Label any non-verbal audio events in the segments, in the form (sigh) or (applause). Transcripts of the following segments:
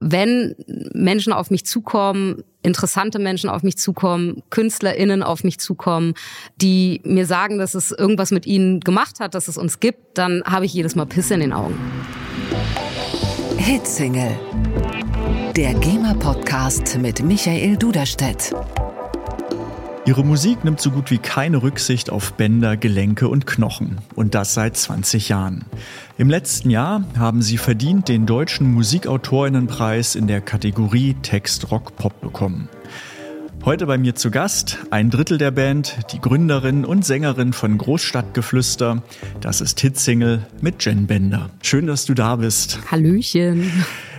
wenn Menschen auf mich zukommen, interessante Menschen auf mich zukommen, KünstlerInnen auf mich zukommen, die mir sagen, dass es irgendwas mit ihnen gemacht hat, dass es uns gibt, dann habe ich jedes Mal Pisse in den Augen. Hitsingle. Der GEMA-Podcast mit Michael Duderstedt. Ihre Musik nimmt so gut wie keine Rücksicht auf Bänder, Gelenke und Knochen. Und das seit 20 Jahren. Im letzten Jahr haben sie verdient den Deutschen Musikautorinnenpreis in der Kategorie Text Rock Pop bekommen. Heute bei mir zu Gast ein Drittel der Band, die Gründerin und Sängerin von Großstadtgeflüster. Das ist Hitsingle mit Jen Bender. Schön, dass du da bist. Hallöchen.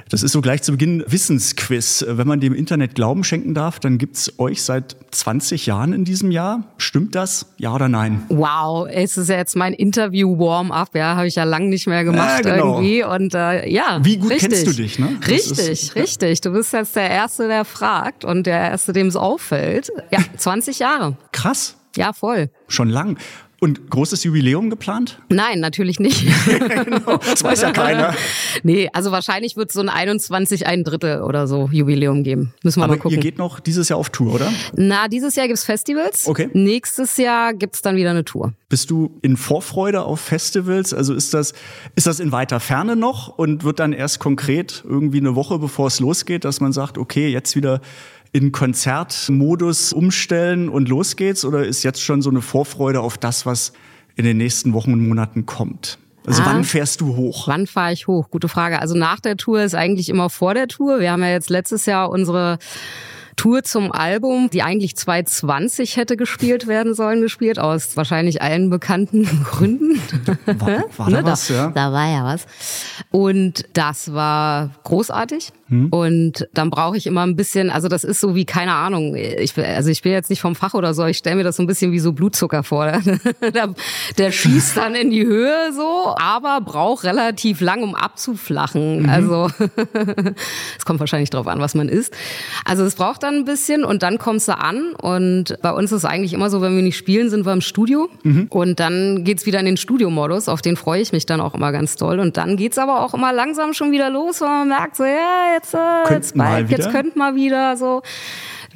Das ist so gleich zu Beginn Wissensquiz. Wenn man dem Internet Glauben schenken darf, dann gibt's euch seit 20 Jahren in diesem Jahr. Stimmt das? Ja oder nein? Wow, es ist ja jetzt mein Interview-Warm-up, ja, habe ich ja lange nicht mehr gemacht ja, genau. irgendwie. Und äh, ja, Wie gut richtig. kennst du dich, ne? Das richtig, ist, richtig. Du bist jetzt der Erste, der fragt und der Erste, dem es auffällt. Ja, 20 Jahre. Krass. Ja, voll. Schon lang. Und großes Jubiläum geplant? Nein, natürlich nicht. (laughs) genau, das weiß ja keiner. Nee, also wahrscheinlich wird es so ein 21, ein Drittel oder so Jubiläum geben. Müssen wir Aber mal gucken. ihr geht noch dieses Jahr auf Tour, oder? Na, dieses Jahr gibt's Festivals. Okay. Nächstes Jahr gibt's dann wieder eine Tour. Bist du in Vorfreude auf Festivals? Also ist das, ist das in weiter Ferne noch und wird dann erst konkret irgendwie eine Woche bevor es losgeht, dass man sagt, okay, jetzt wieder in Konzertmodus umstellen und los geht's? Oder ist jetzt schon so eine Vorfreude auf das, was in den nächsten Wochen und Monaten kommt? Also ah, wann fährst du hoch? Wann fahre ich hoch? Gute Frage. Also nach der Tour ist eigentlich immer vor der Tour. Wir haben ja jetzt letztes Jahr unsere Tour zum Album, die eigentlich 2020 hätte gespielt werden sollen, gespielt, aus wahrscheinlich allen bekannten (laughs) Gründen. War, war da ne, was, ja? Da war ja was. Und das war großartig. Hm. Und dann brauche ich immer ein bisschen, also das ist so wie, keine Ahnung, ich, also ich bin jetzt nicht vom Fach oder so, ich stelle mir das so ein bisschen wie so Blutzucker vor. (laughs) der, der schießt dann in die Höhe so, aber braucht relativ lang, um abzuflachen. Mhm. Also (laughs) es kommt wahrscheinlich drauf an, was man isst. Also es braucht dann ein bisschen und dann kommst du an und bei uns ist es eigentlich immer so, wenn wir nicht spielen, sind wir im Studio mhm. und dann geht's wieder in den Studiomodus, auf den freue ich mich dann auch immer ganz toll und dann geht's aber auch immer langsam schon wieder los, weil man merkt so, ja, jetzt, äh, jetzt bald, jetzt könnt mal wieder so.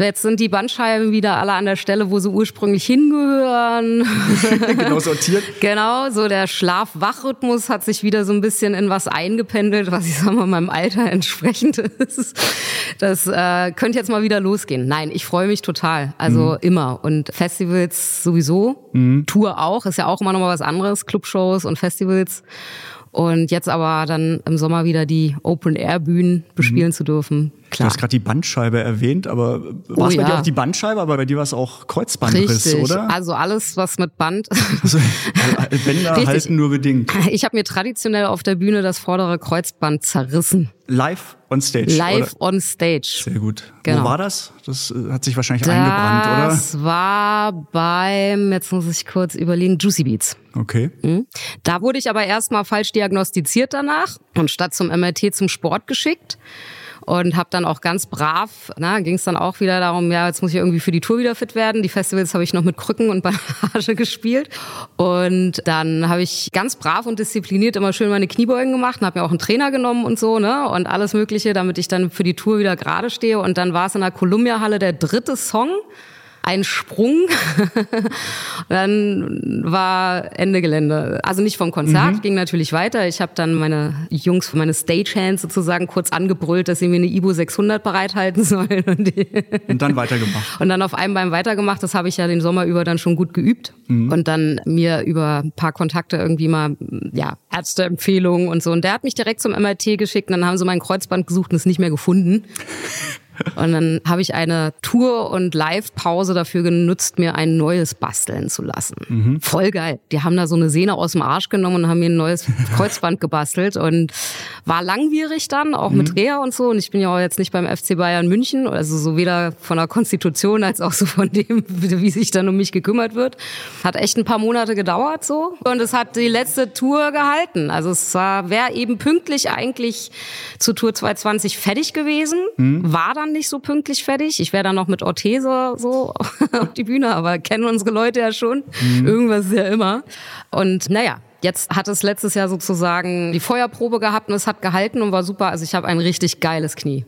Jetzt sind die Bandscheiben wieder alle an der Stelle, wo sie ursprünglich hingehören. (laughs) genau sortiert. genau, so der Schlaf-Wach-Rhythmus hat sich wieder so ein bisschen in was eingependelt, was ich sag mal meinem Alter entsprechend ist. Das äh, könnte jetzt mal wieder losgehen. Nein, ich freue mich total. Also mhm. immer. Und Festivals sowieso. Mhm. Tour auch. Ist ja auch immer noch mal was anderes. Clubshows und Festivals. Und jetzt aber dann im Sommer wieder die Open-Air-Bühnen bespielen mhm. zu dürfen. Klar. Du hast gerade die Bandscheibe erwähnt, aber war es oh, bei ja. dir auch die Bandscheibe, aber bei dir war es auch Kreuzbandriss, Richtig. oder? Also alles, was mit Band. Also, Bänder (laughs) Richtig. halten nur bedingt. Ich habe mir traditionell auf der Bühne das vordere Kreuzband zerrissen. Live on stage. Live oder? on stage. Sehr gut. Genau. Wo war das? Das äh, hat sich wahrscheinlich das eingebrannt, oder? Das war beim, jetzt muss ich kurz überlegen, Juicy Beats. Okay. Mhm. Da wurde ich aber erstmal falsch diagnostiziert danach und statt zum MRT zum Sport geschickt und habe dann auch ganz brav, na, ging es dann auch wieder darum, ja, jetzt muss ich irgendwie für die Tour wieder fit werden. Die Festivals habe ich noch mit Krücken und (laughs) Bandage gespielt. Und dann habe ich ganz brav und diszipliniert immer schön meine Kniebeugen gemacht und habe mir auch einen Trainer genommen und so, ne, und alles mögliche, damit ich dann für die Tour wieder gerade stehe. Und dann war es in der Columbia Halle der dritte Song ein Sprung. (laughs) dann war Ende Gelände. Also nicht vom Konzert, mhm. ging natürlich weiter. Ich habe dann meine Jungs, meine Stagehands sozusagen kurz angebrüllt, dass sie mir eine Ibo 600 bereithalten sollen. Und, und dann weitergemacht. (laughs) Und dann auf einem Bein weitergemacht. Das habe ich ja den Sommer über dann schon gut geübt. Mhm. Und dann mir über ein paar Kontakte irgendwie mal, ja, Ärzteempfehlungen und so. Und der hat mich direkt zum MRT geschickt und dann haben sie mein Kreuzband gesucht und es nicht mehr gefunden. (laughs) Und dann habe ich eine Tour- und Live-Pause dafür genutzt, mir ein neues basteln zu lassen. Mhm. Voll geil. Die haben da so eine Sehne aus dem Arsch genommen und haben mir ein neues (laughs) Kreuzband gebastelt und war langwierig dann, auch mhm. mit Reha und so. Und ich bin ja auch jetzt nicht beim FC Bayern München, also so weder von der Konstitution als auch so von dem, (laughs) wie sich dann um mich gekümmert wird. Hat echt ein paar Monate gedauert so. Und es hat die letzte Tour gehalten. Also es wäre eben pünktlich eigentlich zu Tour 220 fertig gewesen, mhm. war dann nicht so pünktlich fertig. Ich wäre dann noch mit Orthese so (laughs) auf die Bühne, aber kennen unsere Leute ja schon. Mhm. Irgendwas ist ja immer. Und naja, jetzt hat es letztes Jahr sozusagen die Feuerprobe gehabt und es hat gehalten und war super. Also ich habe ein richtig geiles Knie.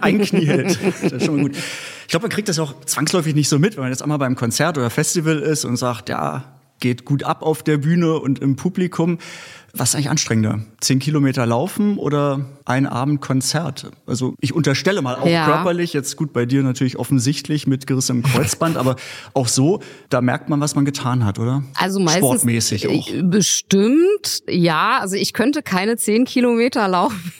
Ein Knie hält. Das ist schon mal gut. Ich glaube, man kriegt das auch zwangsläufig nicht so mit, wenn man jetzt einmal beim Konzert oder Festival ist und sagt, ja, geht gut ab auf der Bühne und im Publikum. Was ist eigentlich anstrengender? Zehn Kilometer laufen oder ein Abend Konzert? Also ich unterstelle mal auch ja. körperlich, jetzt gut bei dir natürlich offensichtlich mit gerissenem Kreuzband, aber auch so, da merkt man, was man getan hat, oder? Also meistens Sportmäßig auch. Bestimmt, ja. Also ich könnte keine zehn Kilometer laufen.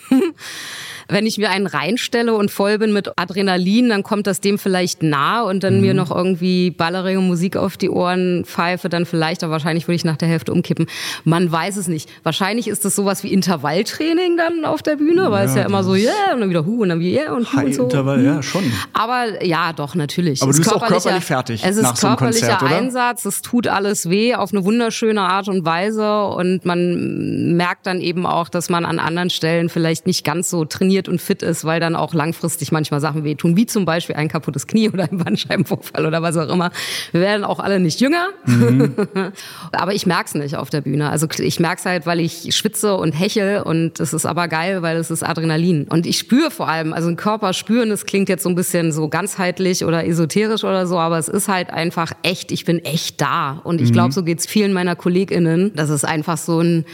Wenn ich mir einen reinstelle und voll bin mit Adrenalin, dann kommt das dem vielleicht nah und dann mhm. mir noch irgendwie ballerige Musik auf die Ohren pfeife, dann vielleicht, aber wahrscheinlich würde ich nach der Hälfte umkippen. Man weiß es nicht. Wahrscheinlich ist das sowas wie Intervalltraining dann auf der Bühne, weil ja, es ja immer so, yeah, und dann wieder hu und dann wieder yeah und hu und so. Intervall, ja, schon. Aber ja, doch, natürlich. Aber du bist auch körperlich fertig. Es ist nach körperlicher so Einsatz, es tut alles weh auf eine wunderschöne Art und Weise und man merkt dann eben auch, dass man an anderen Stellen vielleicht nicht ganz so trainiert trainiert und fit ist, weil dann auch langfristig manchmal Sachen wehtun, wie zum Beispiel ein kaputtes Knie (laughs) oder ein Bandscheibenvorfall oder was auch immer. Wir werden auch alle nicht jünger, mhm. (laughs) aber ich merk's nicht auf der Bühne. Also ich merk's halt, weil ich schwitze und hechel und es ist aber geil, weil es ist Adrenalin. Und ich spüre vor allem, also ein Körper spüren, das klingt jetzt so ein bisschen so ganzheitlich oder esoterisch oder so, aber es ist halt einfach echt, ich bin echt da. Und ich glaube, mhm. so geht's vielen meiner KollegInnen. Das ist einfach so ein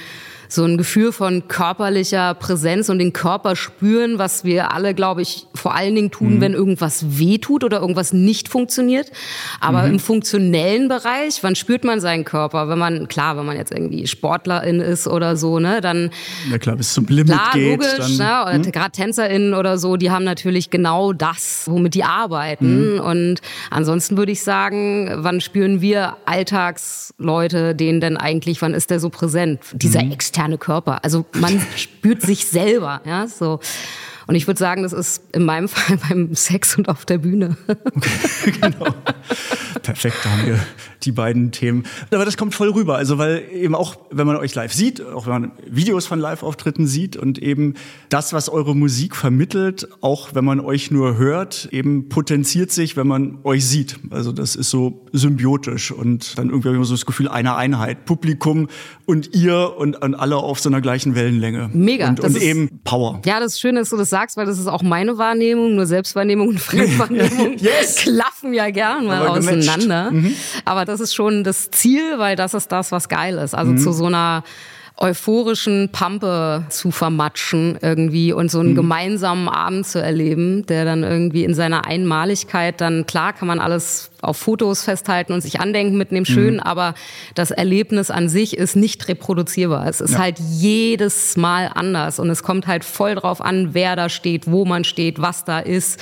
so ein Gefühl von körperlicher Präsenz und den Körper spüren, was wir alle, glaube ich, vor allen Dingen tun, mhm. wenn irgendwas weh tut oder irgendwas nicht funktioniert. Aber mhm. im funktionellen Bereich, wann spürt man seinen Körper? Wenn man, klar, wenn man jetzt irgendwie Sportlerin ist oder so, ne, dann. Ja klar, bis zum Limit klar, geht. Logisch, dann, ne, mhm. gerade TänzerInnen oder so, die haben natürlich genau das, womit die arbeiten. Mhm. Und ansonsten würde ich sagen, wann spüren wir Alltagsleute den denn eigentlich, wann ist der so präsent? Dieser mhm. externe externe Körper. Also man (laughs) spürt sich selber, ja, so. Und ich würde sagen, das ist in meinem Fall (laughs) beim Sex und auf der Bühne. (laughs) Okay, genau. Perfekt, da haben wir die beiden Themen. Aber das kommt voll rüber. Also, weil eben auch, wenn man euch live sieht, auch wenn man Videos von Live-Auftritten sieht und eben das, was eure Musik vermittelt, auch wenn man euch nur hört, eben potenziert sich, wenn man euch sieht. Also, das ist so symbiotisch und dann irgendwie immer so das Gefühl einer Einheit. Publikum und ihr und, und alle auf so einer gleichen Wellenlänge. Mega. Und, und ist, eben Power. Ja, das Schöne ist, dass du das sagst, weil das ist auch meine Wahrnehmung. Nur Selbstwahrnehmung und (laughs) Fremdwahrnehmung yes. klaffen ja gern mal Aber auseinander. Mhm. Aber das ist schon das Ziel, weil das ist das, was geil ist. Also mhm. zu so einer euphorischen Pampe zu vermatschen irgendwie und so einen mhm. gemeinsamen Abend zu erleben, der dann irgendwie in seiner Einmaligkeit dann, klar kann man alles auf Fotos festhalten und sich andenken mit dem Schönen, mhm. aber das Erlebnis an sich ist nicht reproduzierbar. Es ist ja. halt jedes Mal anders und es kommt halt voll drauf an, wer da steht, wo man steht, was da ist,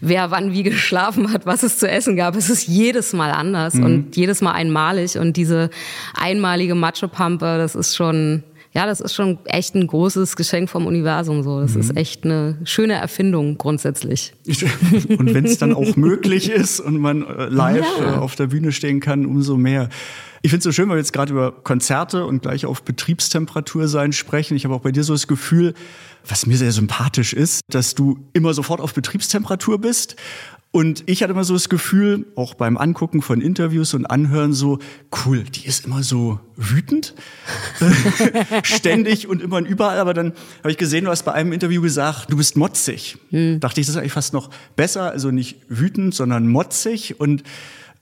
wer wann wie (laughs) geschlafen hat, was es zu essen gab. Es ist jedes Mal anders mhm. und jedes Mal einmalig und diese einmalige Matschepampe, das ist schon ja, das ist schon echt ein großes Geschenk vom Universum. So, das mhm. ist echt eine schöne Erfindung grundsätzlich. Und wenn es dann auch (laughs) möglich ist und man äh, live ja. Äh, auf der Bühne stehen kann, umso mehr. Ich finde es so schön, weil wir jetzt gerade über Konzerte und gleich auf Betriebstemperatur sein sprechen. Ich habe auch bei dir so das Gefühl, was mir sehr sympathisch ist, dass du immer sofort auf Betriebstemperatur bist und ich hatte immer so das Gefühl, auch beim Angucken von Interviews und Anhören, so, cool, die ist immer so wütend, (laughs) ständig und immer und überall. Aber dann habe ich gesehen, du hast bei einem Interview gesagt, du bist motzig. Hm. Dachte ich, das ist eigentlich fast noch besser, also nicht wütend, sondern motzig. Und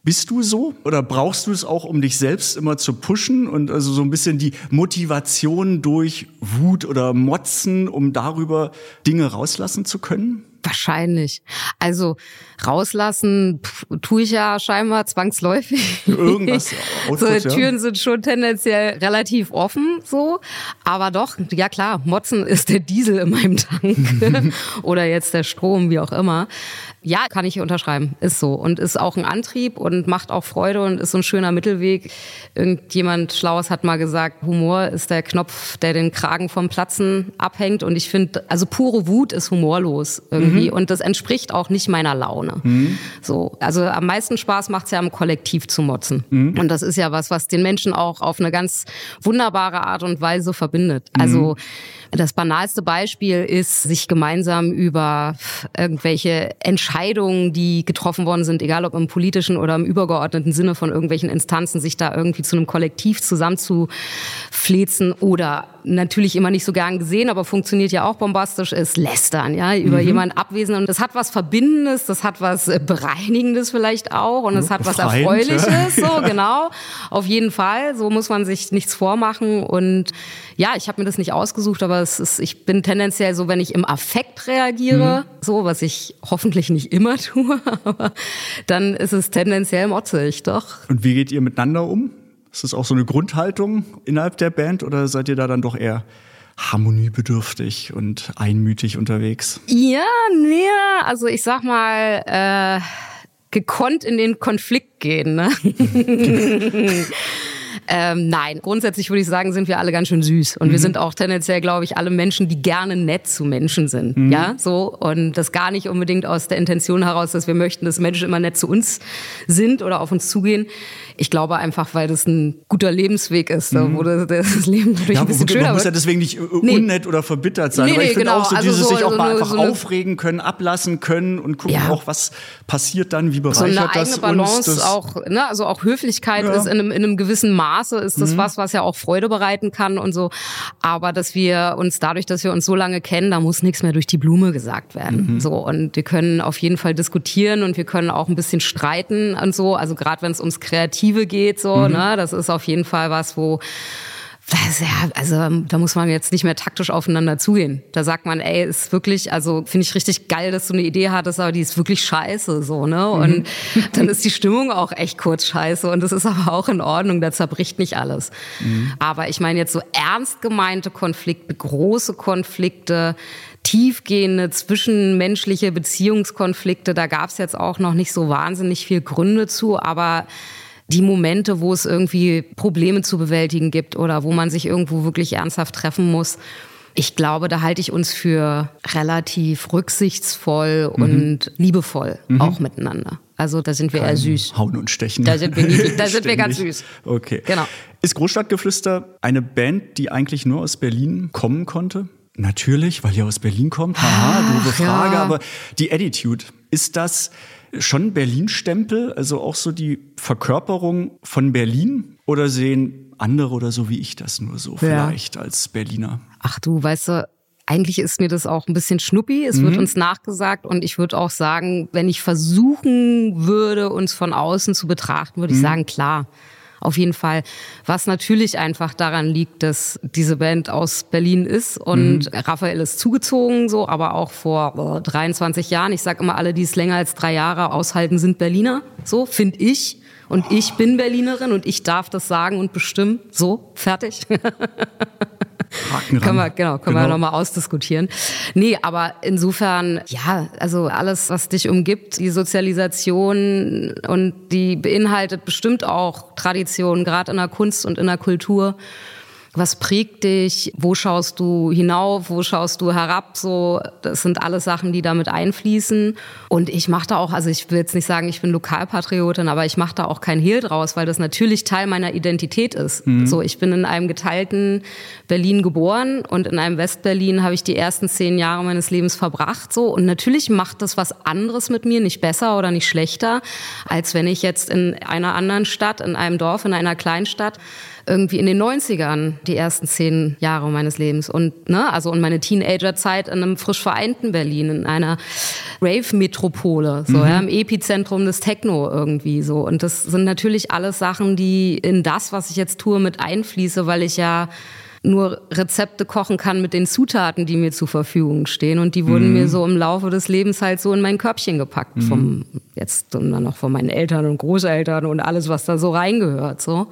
bist du so oder brauchst du es auch, um dich selbst immer zu pushen und also so ein bisschen die Motivation durch Wut oder Motzen, um darüber Dinge rauslassen zu können? Wahrscheinlich. Also rauslassen pff, tue ich ja scheinbar zwangsläufig. Irgendwas. (laughs) Output, so, die Türen ja. sind schon tendenziell relativ offen, so. Aber doch, ja klar, Motzen ist der Diesel in meinem Tank. (laughs) Oder jetzt der Strom, wie auch immer. Ja, kann ich unterschreiben. Ist so. Und ist auch ein Antrieb und macht auch Freude und ist so ein schöner Mittelweg. Irgendjemand Schlaues hat mal gesagt, Humor ist der Knopf, der den Kragen vom Platzen abhängt. Und ich finde, also pure Wut ist humorlos irgendwie. Mhm. Und das entspricht auch nicht meiner Laune. Mhm. So. Also am meisten Spaß macht es ja im Kollektiv zu motzen. Mhm. Und das ist ja was, was den Menschen auch auf eine ganz wunderbare Art und Weise verbindet. Also, Das banalste Beispiel ist, sich gemeinsam über irgendwelche Entscheidungen, die getroffen worden sind, egal ob im politischen oder im übergeordneten Sinne von irgendwelchen Instanzen, sich da irgendwie zu einem Kollektiv zusammenzuflezen oder natürlich immer nicht so gern gesehen, aber funktioniert ja auch bombastisch, ist lästern, ja, über mhm. jemanden abwesend. Und das hat was Verbindendes, das hat was äh, Bereinigendes vielleicht auch und es hat was Erfreuliches, so (laughs) genau. Auf jeden Fall, so muss man sich nichts vormachen und ja, ich habe mir das nicht ausgesucht, aber es ist, ich bin tendenziell so, wenn ich im Affekt reagiere, mhm. so, was ich hoffentlich nicht immer (laughs) tue, aber dann ist es tendenziell motzig, doch. Und wie geht ihr miteinander um? Ist das auch so eine Grundhaltung innerhalb der Band oder seid ihr da dann doch eher harmoniebedürftig und einmütig unterwegs? Ja, nee, also ich sag mal, äh, gekonnt in den Konflikt gehen. Ne? (laughs) (laughs) Ähm, nein, grundsätzlich würde ich sagen, sind wir alle ganz schön süß. Und mhm. wir sind auch tendenziell, glaube ich, alle Menschen, die gerne nett zu Menschen sind. Mhm. Ja, so. Und das gar nicht unbedingt aus der Intention heraus, dass wir möchten, dass Menschen immer nett zu uns sind oder auf uns zugehen. Ich glaube einfach, weil das ein guter Lebensweg ist, mhm. wo das, das (laughs) Leben natürlich ja, ein bisschen schöner Man muss ja deswegen nicht nee. unnett oder verbittert sein. Nee, aber ich nee, finde genau. auch so also dieses so, sich auch mal einfach so aufregen können, ablassen können und gucken ja. auch, was passiert dann, wie bereichert so eine das eigene Balance uns. Das auch, ne? Also auch Höflichkeit ja. ist in einem, in einem gewissen Maße ist das mhm. was, was ja auch Freude bereiten kann und so. Aber dass wir uns dadurch, dass wir uns so lange kennen, da muss nichts mehr durch die Blume gesagt werden. Mhm. So und wir können auf jeden Fall diskutieren und wir können auch ein bisschen streiten und so. Also gerade wenn es ums Kreative geht, so, mhm. ne, das ist auf jeden Fall was, wo das, ja, also da muss man jetzt nicht mehr taktisch aufeinander zugehen. Da sagt man, ey, ist wirklich, also finde ich richtig geil, dass du eine Idee hattest, aber die ist wirklich scheiße, so ne. Und mhm. (laughs) dann ist die Stimmung auch echt kurz scheiße und das ist aber auch in Ordnung. Da zerbricht nicht alles. Mhm. Aber ich meine jetzt so ernst gemeinte Konflikte, große Konflikte, tiefgehende zwischenmenschliche Beziehungskonflikte, da gab es jetzt auch noch nicht so wahnsinnig viel Gründe zu, aber die Momente, wo es irgendwie Probleme zu bewältigen gibt oder wo man sich irgendwo wirklich ernsthaft treffen muss. Ich glaube, da halte ich uns für relativ rücksichtsvoll mhm. und liebevoll mhm. auch miteinander. Also da sind wir Kein eher süß. Hauen und Stechen. Da sind wir, da sind wir ganz süß. Okay. Genau. Ist Großstadtgeflüster eine Band, die eigentlich nur aus Berlin kommen konnte? Natürlich, weil ihr aus Berlin kommt. Haha, doofe Frage. Ja. Aber die Attitude, ist das schon Berlin-Stempel, also auch so die Verkörperung von Berlin? Oder sehen andere oder so wie ich das nur so vielleicht ja. als Berliner? Ach du, weißt du, eigentlich ist mir das auch ein bisschen schnuppi. Es mhm. wird uns nachgesagt und ich würde auch sagen, wenn ich versuchen würde, uns von außen zu betrachten, würde ich mhm. sagen, klar auf jeden Fall. Was natürlich einfach daran liegt, dass diese Band aus Berlin ist und mhm. Raphael ist zugezogen, so, aber auch vor oh, 23 Jahren. Ich sage immer, alle, die es länger als drei Jahre aushalten, sind Berliner. So, finde ich. Und ich bin Berlinerin und ich darf das sagen und bestimmen. So, fertig. (laughs) Haken können wir, genau, können genau. wir nochmal ausdiskutieren. Nee, aber insofern, ja, also alles, was dich umgibt, die Sozialisation und die beinhaltet bestimmt auch Traditionen, gerade in der Kunst und in der Kultur. Was prägt dich? Wo schaust du hinauf? Wo schaust du herab? So, das sind alles Sachen, die damit einfließen. Und ich mache da auch, also ich will jetzt nicht sagen, ich bin Lokalpatriotin, aber ich mache da auch kein Hehl draus, weil das natürlich Teil meiner Identität ist. Mhm. So, ich bin in einem geteilten Berlin geboren und in einem Westberlin habe ich die ersten zehn Jahre meines Lebens verbracht. So, und natürlich macht das was anderes mit mir, nicht besser oder nicht schlechter, als wenn ich jetzt in einer anderen Stadt, in einem Dorf, in einer Kleinstadt irgendwie in den 90ern die ersten zehn Jahre meines Lebens und ne, also und meine Teenagerzeit in einem frisch vereinten Berlin, in einer Rave-Metropole, so mhm. ja, im Epizentrum des Techno irgendwie so. Und das sind natürlich alles Sachen, die in das, was ich jetzt tue, mit einfließe, weil ich ja nur Rezepte kochen kann mit den Zutaten, die mir zur Verfügung stehen. Und die wurden mhm. mir so im Laufe des Lebens halt so in mein Körbchen gepackt. Mhm. Vom, jetzt und dann noch von meinen Eltern und Großeltern und alles, was da so reingehört, so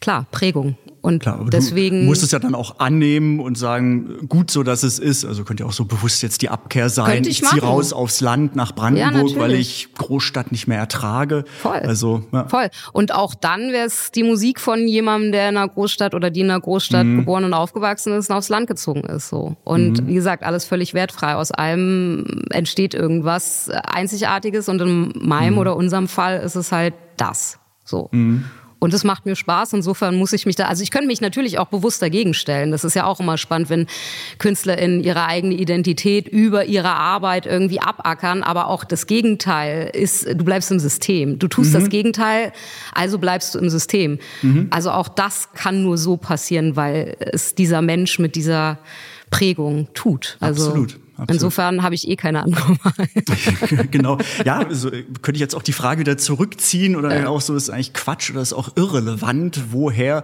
klar, Prägung. Und Klar, deswegen. Du musst es ja dann auch annehmen und sagen, gut so, dass es ist. Also könnte ja auch so bewusst jetzt die Abkehr sein. Ich, ich ziehe raus aufs Land nach Brandenburg, ja, weil ich Großstadt nicht mehr ertrage. Voll. Also, ja. Voll. Und auch dann wäre es die Musik von jemandem, der in einer Großstadt oder die in einer Großstadt mhm. geboren und aufgewachsen ist und aufs Land gezogen ist. So. Und mhm. wie gesagt, alles völlig wertfrei. Aus allem entsteht irgendwas Einzigartiges und in meinem mhm. oder unserem Fall ist es halt das. So. Mhm. Und es macht mir Spaß. Insofern muss ich mich da, also ich könnte mich natürlich auch bewusst dagegen stellen. Das ist ja auch immer spannend, wenn KünstlerInnen ihre eigene Identität über ihre Arbeit irgendwie abackern. Aber auch das Gegenteil ist, du bleibst im System. Du tust mhm. das Gegenteil, also bleibst du im System. Mhm. Also auch das kann nur so passieren, weil es dieser Mensch mit dieser Prägung tut. Also Absolut. Absolut. Insofern habe ich eh keine andere Wahl. (laughs) genau. Ja, (laughs) also könnte ich jetzt auch die Frage wieder zurückziehen oder ja. auch so, ist eigentlich Quatsch oder ist auch irrelevant, woher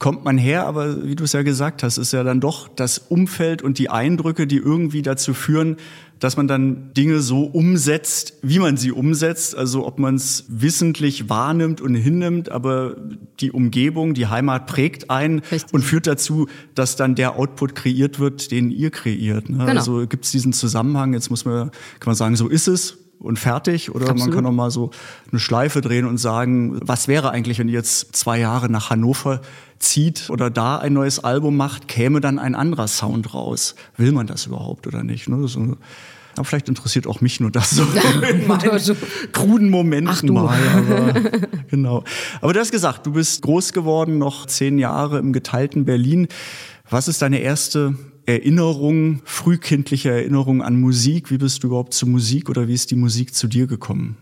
kommt man her, aber wie du es ja gesagt hast, ist ja dann doch das Umfeld und die Eindrücke, die irgendwie dazu führen, dass man dann Dinge so umsetzt, wie man sie umsetzt. Also ob man es wissentlich wahrnimmt und hinnimmt, aber die Umgebung, die Heimat prägt ein Richtig. und führt dazu, dass dann der Output kreiert wird, den ihr kreiert. Ne? Genau. Also gibt es diesen Zusammenhang, jetzt muss man, kann man sagen, so ist es und fertig. Oder Absolut. man kann auch mal so eine Schleife drehen und sagen, was wäre eigentlich, wenn ihr jetzt zwei Jahre nach Hannover zieht oder da ein neues Album macht, käme dann ein anderer Sound raus. Will man das überhaupt oder nicht? Ne? So, aber vielleicht interessiert auch mich nur das so (laughs) in meinen kruden Momenten mal. Aber, (laughs) genau. Aber du hast gesagt, du bist groß geworden, noch zehn Jahre im geteilten Berlin. Was ist deine erste Erinnerung, frühkindliche Erinnerung an Musik? Wie bist du überhaupt zu Musik oder wie ist die Musik zu dir gekommen?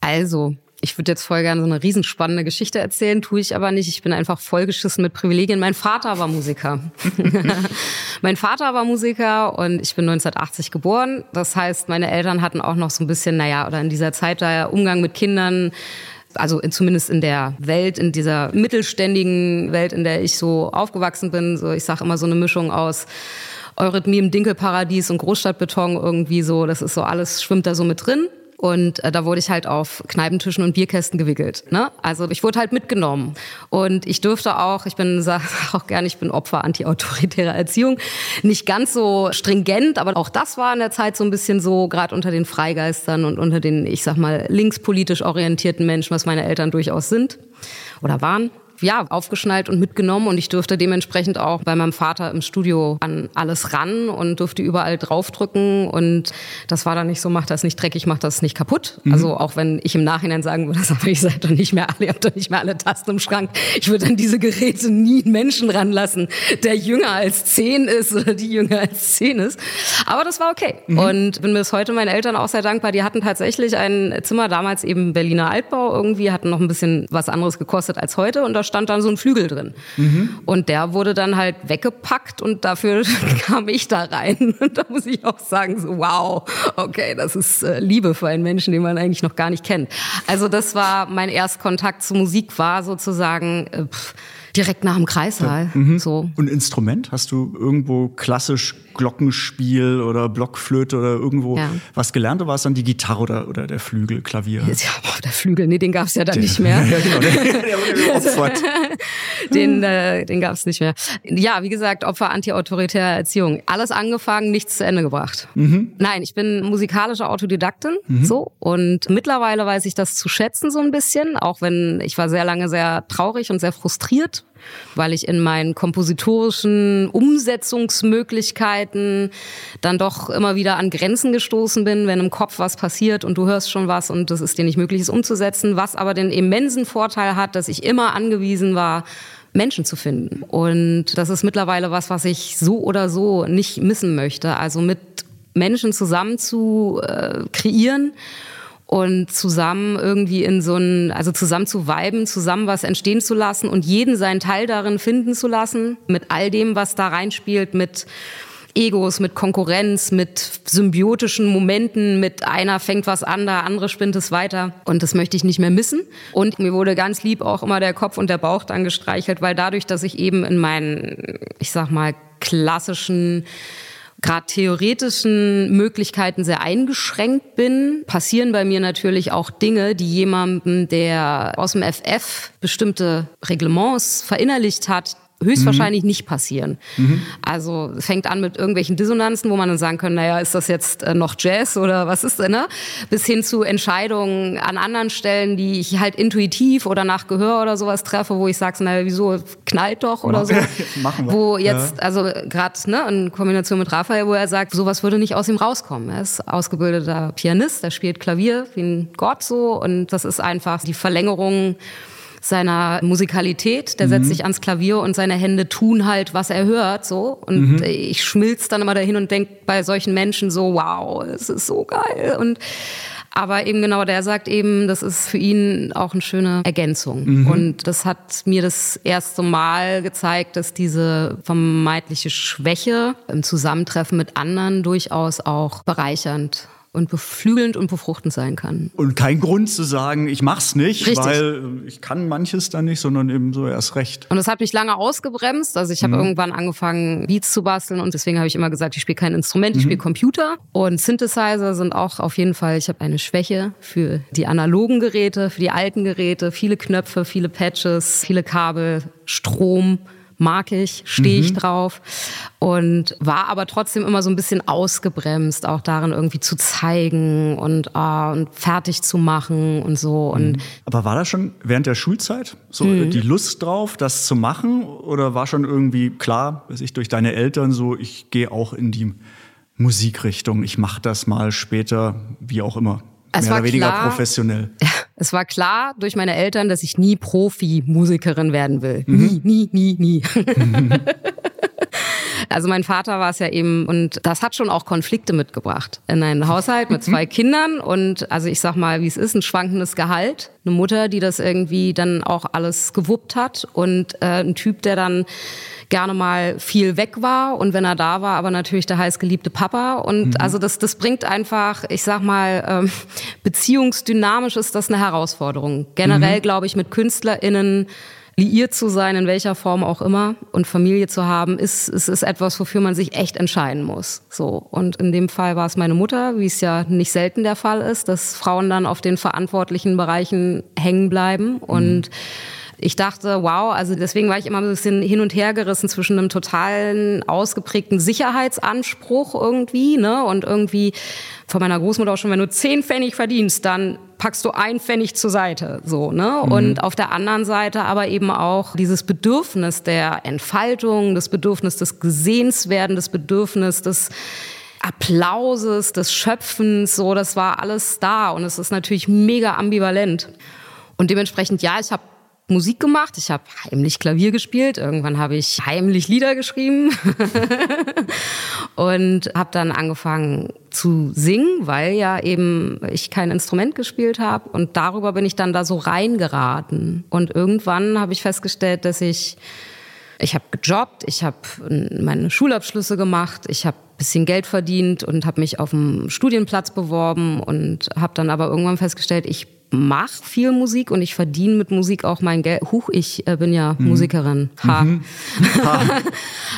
Also, ich würde jetzt voll gerne so eine riesenspannende Geschichte erzählen, tue ich aber nicht. Ich bin einfach vollgeschissen mit Privilegien. Mein Vater war Musiker. (laughs) mein Vater war Musiker und ich bin 1980 geboren. Das heißt, meine Eltern hatten auch noch so ein bisschen, naja, oder in dieser Zeit da Umgang mit Kindern also zumindest in der Welt, in dieser mittelständigen Welt, in der ich so aufgewachsen bin, so ich sage immer so eine Mischung aus Eurythmie im Dinkelparadies und Großstadtbeton irgendwie so, das ist so alles schwimmt da so mit drin. Und äh, da wurde ich halt auf Kneipentischen und Bierkästen gewickelt. Ne? Also ich wurde halt mitgenommen. Und ich durfte auch, ich bin (laughs) sag auch gerne, ich bin Opfer antiautoritärer Erziehung. Nicht ganz so stringent, aber auch das war in der Zeit so ein bisschen so, gerade unter den Freigeistern und unter den, ich sag mal, linkspolitisch orientierten Menschen, was meine Eltern durchaus sind oder waren ja, aufgeschnallt und mitgenommen und ich durfte dementsprechend auch bei meinem Vater im Studio an alles ran und durfte überall draufdrücken und das war dann nicht so, mach das nicht dreckig, mach das nicht kaputt. Mhm. Also auch wenn ich im Nachhinein sagen würde, (laughs) aber ich seid doch nicht mehr alle, ihr habt doch nicht mehr alle Tasten im Schrank. Ich würde an diese Geräte nie einen Menschen ranlassen, der jünger als zehn ist oder die jünger als zehn ist. Aber das war okay. Mhm. Und bin bis heute meinen Eltern auch sehr dankbar. Die hatten tatsächlich ein Zimmer, damals eben Berliner Altbau irgendwie, hatten noch ein bisschen was anderes gekostet als heute und da stand dann so ein Flügel drin. Mhm. Und der wurde dann halt weggepackt und dafür (laughs) kam ich da rein. Und da muss ich auch sagen, so wow, okay, das ist äh, Liebe für einen Menschen, den man eigentlich noch gar nicht kennt. Also das war mein Erstkontakt zu Musik, war sozusagen äh, pff, direkt nach dem Kreissaal. Mhm. So. Und Instrument? Hast du irgendwo klassisch Glockenspiel oder Blockflöte oder irgendwo ja. was gelernt oder war es dann die Gitarre oder, oder der Flügel, Klavier? Ja, der Flügel, nee, den gab es ja dann der, nicht mehr. (laughs) ja, genau, der, der wurde geopfert. (laughs) (laughs) den äh, den gab es nicht mehr. Ja, wie gesagt, Opfer antiautoritärer Erziehung. Alles angefangen, nichts zu Ende gebracht. Mhm. Nein, ich bin musikalische Autodidaktin mhm. so und mittlerweile weiß ich das zu schätzen so ein bisschen, auch wenn ich war sehr lange sehr traurig und sehr frustriert weil ich in meinen kompositorischen Umsetzungsmöglichkeiten dann doch immer wieder an Grenzen gestoßen bin, wenn im Kopf was passiert und du hörst schon was und das ist dir nicht möglich, es umzusetzen, was aber den immensen Vorteil hat, dass ich immer angewiesen war, Menschen zu finden. Und das ist mittlerweile was, was ich so oder so nicht missen möchte. Also mit Menschen zusammen zu äh, kreieren und zusammen irgendwie in so ein, also zusammen zu viben, zusammen was entstehen zu lassen und jeden seinen Teil darin finden zu lassen, mit all dem, was da reinspielt, mit Egos, mit Konkurrenz, mit symbiotischen Momenten, mit einer fängt was an, der andere spinnt es weiter. Und das möchte ich nicht mehr missen. Und mir wurde ganz lieb auch immer der Kopf und der Bauch dann gestreichelt, weil dadurch, dass ich eben in meinen, ich sag mal, klassischen gerade theoretischen Möglichkeiten sehr eingeschränkt bin, passieren bei mir natürlich auch Dinge, die jemandem, der aus dem FF bestimmte Reglements verinnerlicht hat, höchstwahrscheinlich mhm. nicht passieren. Mhm. Also fängt an mit irgendwelchen Dissonanzen, wo man dann sagen kann, naja, ist das jetzt äh, noch Jazz oder was ist denn, ne? Bis hin zu Entscheidungen an anderen Stellen, die ich halt intuitiv oder nach Gehör oder sowas treffe, wo ich sage, naja, wieso knallt doch oder so. (laughs) Machen wir. Wo jetzt, ja. also gerade ne, in Kombination mit Raphael, wo er sagt, sowas würde nicht aus ihm rauskommen. Er ist ausgebildeter Pianist, er spielt Klavier wie ein Gott so und das ist einfach die Verlängerung seiner Musikalität. Der setzt sich ans Klavier und seine Hände tun halt, was er hört, so. Und ich schmilz dann immer dahin und denk bei solchen Menschen so, wow, es ist so geil. Und aber eben genau, der sagt eben, das ist für ihn auch eine schöne Ergänzung. Mhm. Und das hat mir das erste Mal gezeigt, dass diese vermeintliche Schwäche im Zusammentreffen mit anderen durchaus auch bereichernd und beflügelnd und befruchtend sein kann. Und kein Grund zu sagen, ich mach's nicht, Richtig. weil ich kann manches dann nicht, sondern eben so erst recht. Und das hat mich lange ausgebremst. Also ich habe mhm. irgendwann angefangen, Beats zu basteln und deswegen habe ich immer gesagt, ich spiele kein Instrument, ich mhm. spiele Computer. Und Synthesizer sind auch auf jeden Fall, ich habe eine Schwäche für die analogen Geräte, für die alten Geräte, viele Knöpfe, viele Patches, viele Kabel, Strom mag ich, stehe ich mhm. drauf und war aber trotzdem immer so ein bisschen ausgebremst, auch darin irgendwie zu zeigen und, uh, und fertig zu machen und so. Und mhm. aber war das schon während der Schulzeit so mhm. die Lust drauf, das zu machen oder war schon irgendwie klar, dass ich durch deine Eltern so, ich gehe auch in die Musikrichtung, ich mache das mal später, wie auch immer. Es mehr oder weniger klar, professionell. (laughs) Es war klar durch meine Eltern, dass ich nie Profi-Musikerin werden will. Mhm. Nie, nie, nie, nie. (laughs) Also mein Vater war es ja eben und das hat schon auch Konflikte mitgebracht in einen Haushalt mit zwei Kindern und also ich sag mal, wie es ist, ein schwankendes Gehalt, eine Mutter, die das irgendwie dann auch alles gewuppt hat und äh, ein Typ, der dann gerne mal viel weg war und wenn er da war, aber natürlich der heißgeliebte Papa. Und mhm. also das, das bringt einfach, ich sag mal, ähm, beziehungsdynamisch ist das eine Herausforderung. Generell mhm. glaube ich mit KünstlerInnen liiert zu sein, in welcher Form auch immer, und Familie zu haben, ist, ist, ist etwas, wofür man sich echt entscheiden muss. So. Und in dem Fall war es meine Mutter, wie es ja nicht selten der Fall ist, dass Frauen dann auf den verantwortlichen Bereichen hängen bleiben und mhm ich dachte, wow, also deswegen war ich immer ein bisschen hin und her gerissen zwischen einem totalen ausgeprägten Sicherheitsanspruch irgendwie, ne, und irgendwie von meiner Großmutter auch schon, wenn du zehn Pfennig verdienst, dann packst du ein Pfennig zur Seite, so, ne? Mhm. Und auf der anderen Seite aber eben auch dieses Bedürfnis der Entfaltung, das Bedürfnis des Gesehenswerden, das Bedürfnis des Applauses, des Schöpfens, so, das war alles da und es ist natürlich mega ambivalent. Und dementsprechend, ja, ich habe Musik gemacht, ich habe heimlich Klavier gespielt, irgendwann habe ich heimlich Lieder geschrieben. (laughs) Und habe dann angefangen zu singen, weil ja eben ich kein Instrument gespielt habe. Und darüber bin ich dann da so reingeraten. Und irgendwann habe ich festgestellt, dass ich ich habe gejobbt, ich habe meine Schulabschlüsse gemacht, ich habe bisschen Geld verdient und habe mich auf dem Studienplatz beworben und habe dann aber irgendwann festgestellt, ich mache viel Musik und ich verdiene mit Musik auch mein Geld. Huch, ich äh, bin ja mhm. Musikerin. Ha. Mhm. (laughs) ha.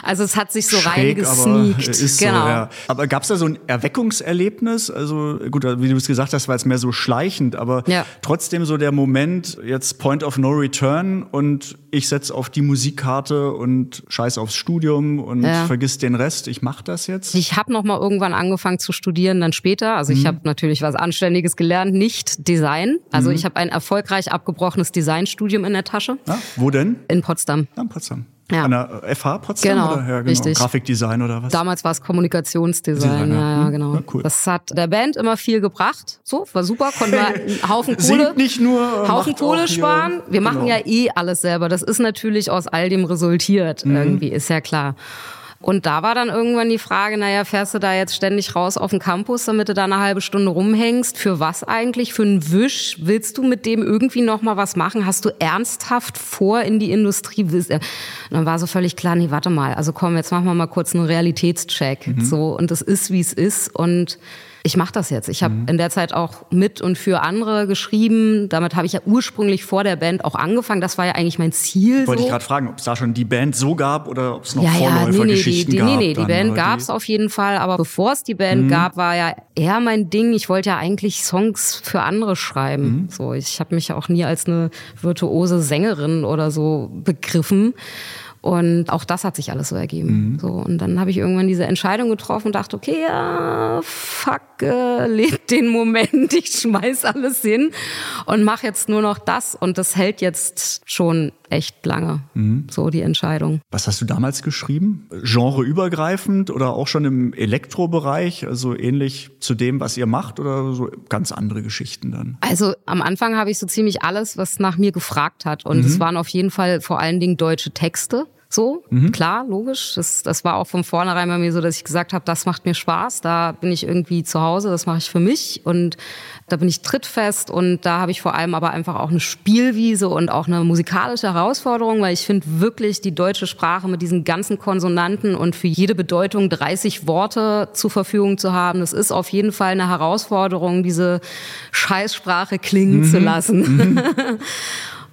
also es hat sich so reingesneakt. genau. So, ja. Aber gab es da so ein Erweckungserlebnis? Also gut, wie du es gesagt hast, war es mehr so schleichend, aber ja. trotzdem so der Moment, jetzt Point of No Return und ich setze auf die Musikkarte und scheiß aufs Studium und ja. vergiss den Rest, ich mache das jetzt. Ich habe noch mal irgendwann angefangen zu studieren, dann später. Also mhm. ich habe natürlich was Anständiges gelernt, nicht Design. Also mhm. ich habe ein erfolgreich abgebrochenes Designstudium in der Tasche. Ja, wo denn? In Potsdam. Ja, in Potsdam. Ja. An der FH Potsdam genau, oder ja, genau. richtig. Grafikdesign oder was? Damals war es Kommunikationsdesign, ja, ja, hm, genau. Ja, cool. Das hat der Band immer viel gebracht. So, war super, konnten wir (laughs) einen Haufen Kohle, Singt nicht nur, Haufen Kohle sparen. Wir genau. machen ja eh alles selber. Das ist natürlich aus all dem resultiert, mhm. irgendwie, ist ja klar. Und da war dann irgendwann die Frage, naja, fährst du da jetzt ständig raus auf den Campus, damit du da eine halbe Stunde rumhängst? Für was eigentlich? Für einen Wisch? Willst du mit dem irgendwie noch mal was machen? Hast du ernsthaft vor, in die Industrie? Und dann war so völlig klar, nee, warte mal, also komm, jetzt machen wir mal kurz einen Realitätscheck. Mhm. So, und es ist, wie es ist. Und ich mache das jetzt. Ich habe mhm. in der Zeit auch mit und für andere geschrieben. Damit habe ich ja ursprünglich vor der Band auch angefangen. Das war ja eigentlich mein Ziel. Wollte so. ich gerade fragen, ob es da schon die Band so gab oder ob es noch ja, Vorläufergeschichten ja, nee, nee, gab. Nee, nee, die Band gab es auf jeden Fall. Aber bevor es die Band mhm. gab, war ja eher mein Ding. Ich wollte ja eigentlich Songs für andere schreiben. Mhm. So, ich habe mich auch nie als eine virtuose Sängerin oder so begriffen. Und auch das hat sich alles so ergeben. Mhm. So, und dann habe ich irgendwann diese Entscheidung getroffen und dachte, okay, ja, fuck, äh, lebt (laughs) den Moment, ich schmeiß alles hin und mache jetzt nur noch das. Und das hält jetzt schon echt lange, mhm. so die Entscheidung. Was hast du damals geschrieben? Genreübergreifend oder auch schon im Elektrobereich, also ähnlich zu dem, was ihr macht oder so ganz andere Geschichten dann? Also am Anfang habe ich so ziemlich alles, was nach mir gefragt hat und mhm. es waren auf jeden Fall vor allen Dingen deutsche Texte. So, mhm. klar, logisch. Das, das war auch von vornherein bei mir so, dass ich gesagt habe, das macht mir Spaß, da bin ich irgendwie zu Hause, das mache ich für mich und da bin ich trittfest und da habe ich vor allem aber einfach auch eine Spielwiese und auch eine musikalische Herausforderung, weil ich finde wirklich die deutsche Sprache mit diesen ganzen Konsonanten und für jede Bedeutung 30 Worte zur Verfügung zu haben, das ist auf jeden Fall eine Herausforderung, diese Scheißsprache klingen mhm. zu lassen. Mhm. (laughs)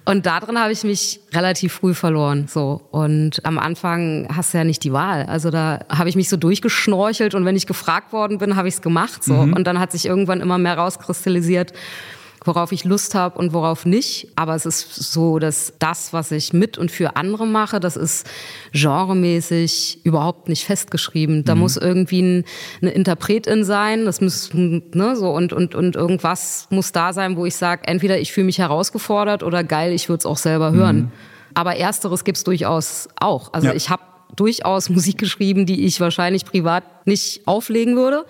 Und darin habe ich mich relativ früh verloren. So. Und am Anfang hast du ja nicht die Wahl. Also da habe ich mich so durchgeschnorchelt und wenn ich gefragt worden bin, habe ich es gemacht. So. Mhm. Und dann hat sich irgendwann immer mehr rauskristallisiert, worauf ich Lust habe und worauf nicht. Aber es ist so, dass das, was ich mit und für andere mache, das ist genremäßig überhaupt nicht festgeschrieben. Da mhm. muss irgendwie ein, eine Interpretin sein, das muss ne, so und und und irgendwas muss da sein, wo ich sage, entweder ich fühle mich herausgefordert oder geil, ich würde es auch selber hören. Mhm. Aber ersteres gibt's durchaus auch. Also ja. ich habe durchaus (laughs) Musik geschrieben, die ich wahrscheinlich privat nicht auflegen würde.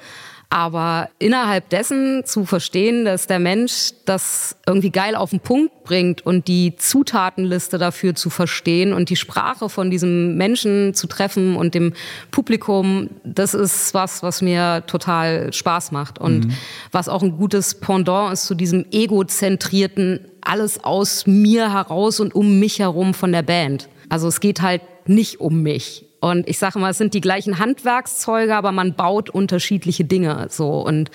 Aber innerhalb dessen zu verstehen, dass der Mensch das irgendwie geil auf den Punkt bringt und die Zutatenliste dafür zu verstehen und die Sprache von diesem Menschen zu treffen und dem Publikum, das ist was, was mir total Spaß macht und mhm. was auch ein gutes Pendant ist zu diesem egozentrierten alles aus mir heraus und um mich herum von der Band. Also es geht halt nicht um mich. Und ich sage mal, es sind die gleichen Handwerkszeuge, aber man baut unterschiedliche Dinge so. Und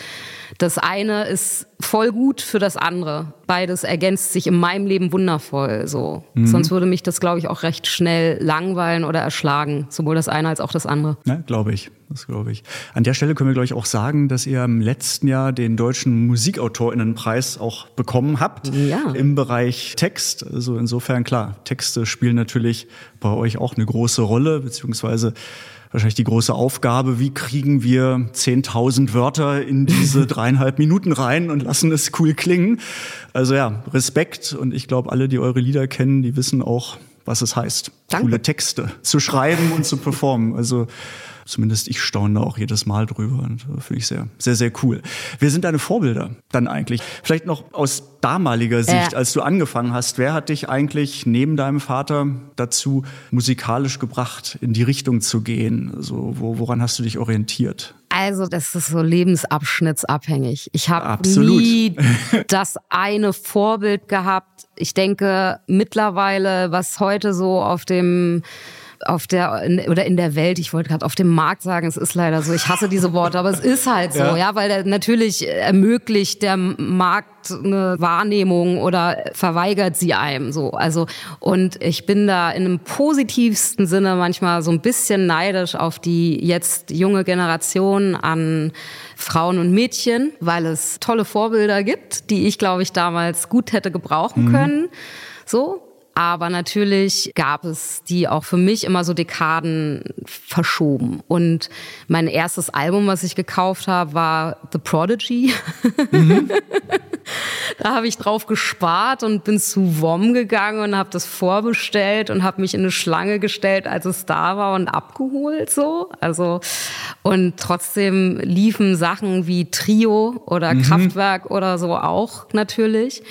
das eine ist voll gut für das andere. Beides ergänzt sich in meinem Leben wundervoll. So. Mhm. Sonst würde mich das, glaube ich, auch recht schnell langweilen oder erschlagen. Sowohl das eine als auch das andere. Ja, glaube ich. Das glaube ich. An der Stelle können wir, glaube ich, auch sagen, dass ihr im letzten Jahr den deutschen Musikautorinnenpreis auch bekommen habt. Ja. Im Bereich Text. Also insofern klar, Texte spielen natürlich bei euch auch eine große Rolle, beziehungsweise wahrscheinlich die große Aufgabe, wie kriegen wir 10.000 Wörter in diese (laughs) dreieinhalb Minuten rein und lassen es cool klingen. Also ja, Respekt und ich glaube, alle, die eure Lieder kennen, die wissen auch, was es heißt, Danke. coole Texte zu schreiben und zu performen. Also zumindest ich staune auch jedes Mal drüber und finde ich sehr, sehr, sehr cool. Wer sind deine Vorbilder dann eigentlich? Vielleicht noch aus damaliger Sicht, ja. als du angefangen hast, wer hat dich eigentlich neben deinem Vater dazu musikalisch gebracht, in die Richtung zu gehen? Also, wo, woran hast du dich orientiert? Also das ist so lebensabschnittsabhängig. Ich habe nie (laughs) das eine Vorbild gehabt. Ich denke mittlerweile, was heute so auf dem auf der oder in der Welt, ich wollte gerade auf dem Markt sagen, es ist leider so, ich hasse diese Worte, aber es ist halt so, ja, ja weil der, natürlich ermöglicht der Markt eine Wahrnehmung oder verweigert sie einem so. Also und ich bin da in einem positivsten Sinne manchmal so ein bisschen neidisch auf die jetzt junge Generation an Frauen und Mädchen, weil es tolle Vorbilder gibt, die ich glaube ich damals gut hätte gebrauchen mhm. können. So, aber natürlich gab es die auch für mich immer so Dekaden verschoben. Und mein erstes Album, was ich gekauft habe, war The Prodigy. Mhm. (laughs) da habe ich drauf gespart und bin zu WOM gegangen und habe das vorbestellt und habe mich in eine Schlange gestellt, als es da war und abgeholt so. Also und trotzdem liefen Sachen wie Trio oder mhm. Kraftwerk oder so auch natürlich.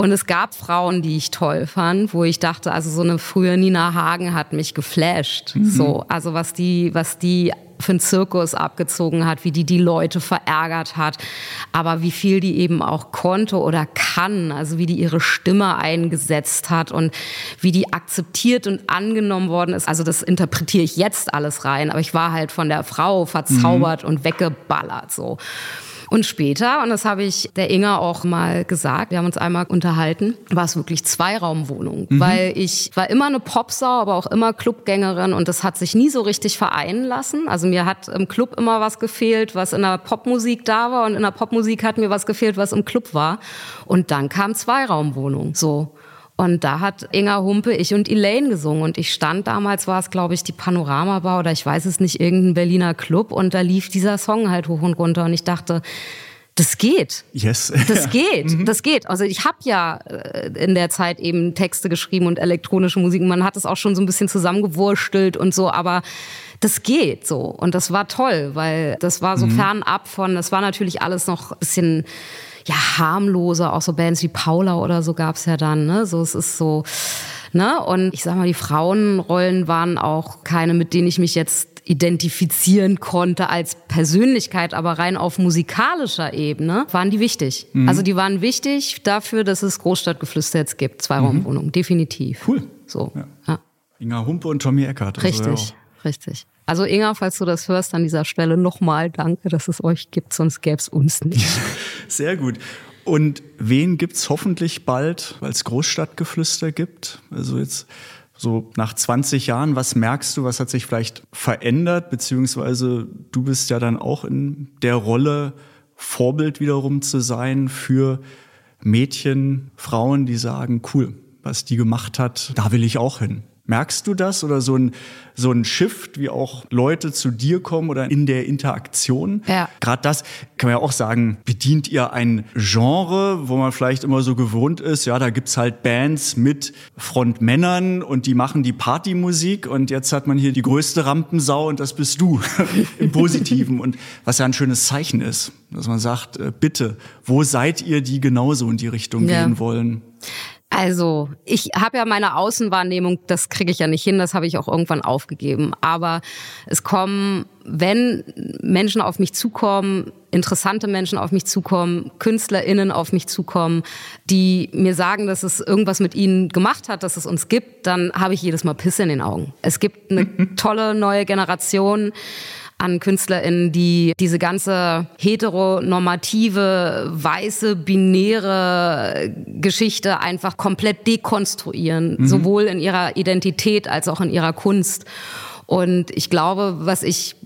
Und es gab Frauen, die ich toll fand, wo ich dachte, also so eine frühe Nina Hagen hat mich geflasht. Mhm. So, also was die, was die für einen Zirkus abgezogen hat, wie die die Leute verärgert hat, aber wie viel die eben auch konnte oder kann, also wie die ihre Stimme eingesetzt hat und wie die akzeptiert und angenommen worden ist. Also das interpretiere ich jetzt alles rein, aber ich war halt von der Frau verzaubert mhm. und weggeballert so. Und später, und das habe ich der Inga auch mal gesagt, wir haben uns einmal unterhalten, war es wirklich Zweiraumwohnung, mhm. weil ich war immer eine Popsau, aber auch immer Clubgängerin und das hat sich nie so richtig vereinen lassen. Also mir hat im Club immer was gefehlt, was in der Popmusik da war und in der Popmusik hat mir was gefehlt, was im Club war. Und dann kam Zweiraumwohnung, so. Und da hat Inga Humpe, ich und Elaine gesungen. Und ich stand damals, war es, glaube ich, die Panoramabar oder ich weiß es nicht, irgendein Berliner Club. Und da lief dieser Song halt hoch und runter. Und ich dachte, das geht. Yes. (laughs) Das geht. Mhm. Das geht. Also ich habe ja äh, in der Zeit eben Texte geschrieben und elektronische Musik. Man hat es auch schon so ein bisschen zusammengewurstelt und so, aber das geht so. Und das war toll, weil das war so mhm. fernab von, das war natürlich alles noch ein bisschen ja, harmloser, auch so Bands wie Paula oder so gab's ja dann. Ne? So, es ist so, ne? Und ich sag mal, die Frauenrollen waren auch keine, mit denen ich mich jetzt identifizieren konnte als Persönlichkeit, aber rein auf musikalischer Ebene waren die wichtig. Mhm. Also die waren wichtig dafür, dass es Großstadtgeflüster jetzt gibt, Zweiraumwohnungen, mhm. definitiv. Cool. So. Ja. ja. Inga Humpe und Tommy Eckert. Also richtig, ja richtig. Also Inga, falls du das hörst an dieser Stelle nochmal danke, dass es euch gibt, sonst gäbe es uns nicht. Sehr gut. Und wen gibt's hoffentlich bald, weil es Großstadtgeflüster gibt? Also jetzt so nach 20 Jahren, was merkst du, was hat sich vielleicht verändert, beziehungsweise du bist ja dann auch in der Rolle, Vorbild wiederum zu sein für Mädchen, Frauen, die sagen, cool, was die gemacht hat, da will ich auch hin. Merkst du das oder so ein, so ein Shift, wie auch Leute zu dir kommen oder in der Interaktion? Ja. Gerade das kann man ja auch sagen, bedient ihr ein Genre, wo man vielleicht immer so gewohnt ist, ja, da gibt's halt Bands mit Frontmännern und die machen die Partymusik und jetzt hat man hier die größte Rampensau und das bist du (laughs) im Positiven und was ja ein schönes Zeichen ist, dass man sagt, äh, bitte, wo seid ihr, die genauso in die Richtung ja. gehen wollen? Also, ich habe ja meine Außenwahrnehmung, das kriege ich ja nicht hin, das habe ich auch irgendwann aufgegeben. Aber es kommen, wenn Menschen auf mich zukommen, interessante Menschen auf mich zukommen, KünstlerInnen auf mich zukommen, die mir sagen, dass es irgendwas mit ihnen gemacht hat, dass es uns gibt, dann habe ich jedes Mal Pisse in den Augen. Es gibt eine (laughs) tolle neue Generation an KünstlerInnen, die diese ganze heteronormative, weiße, binäre Geschichte einfach komplett dekonstruieren, mhm. sowohl in ihrer Identität als auch in ihrer Kunst. Und ich glaube, was ich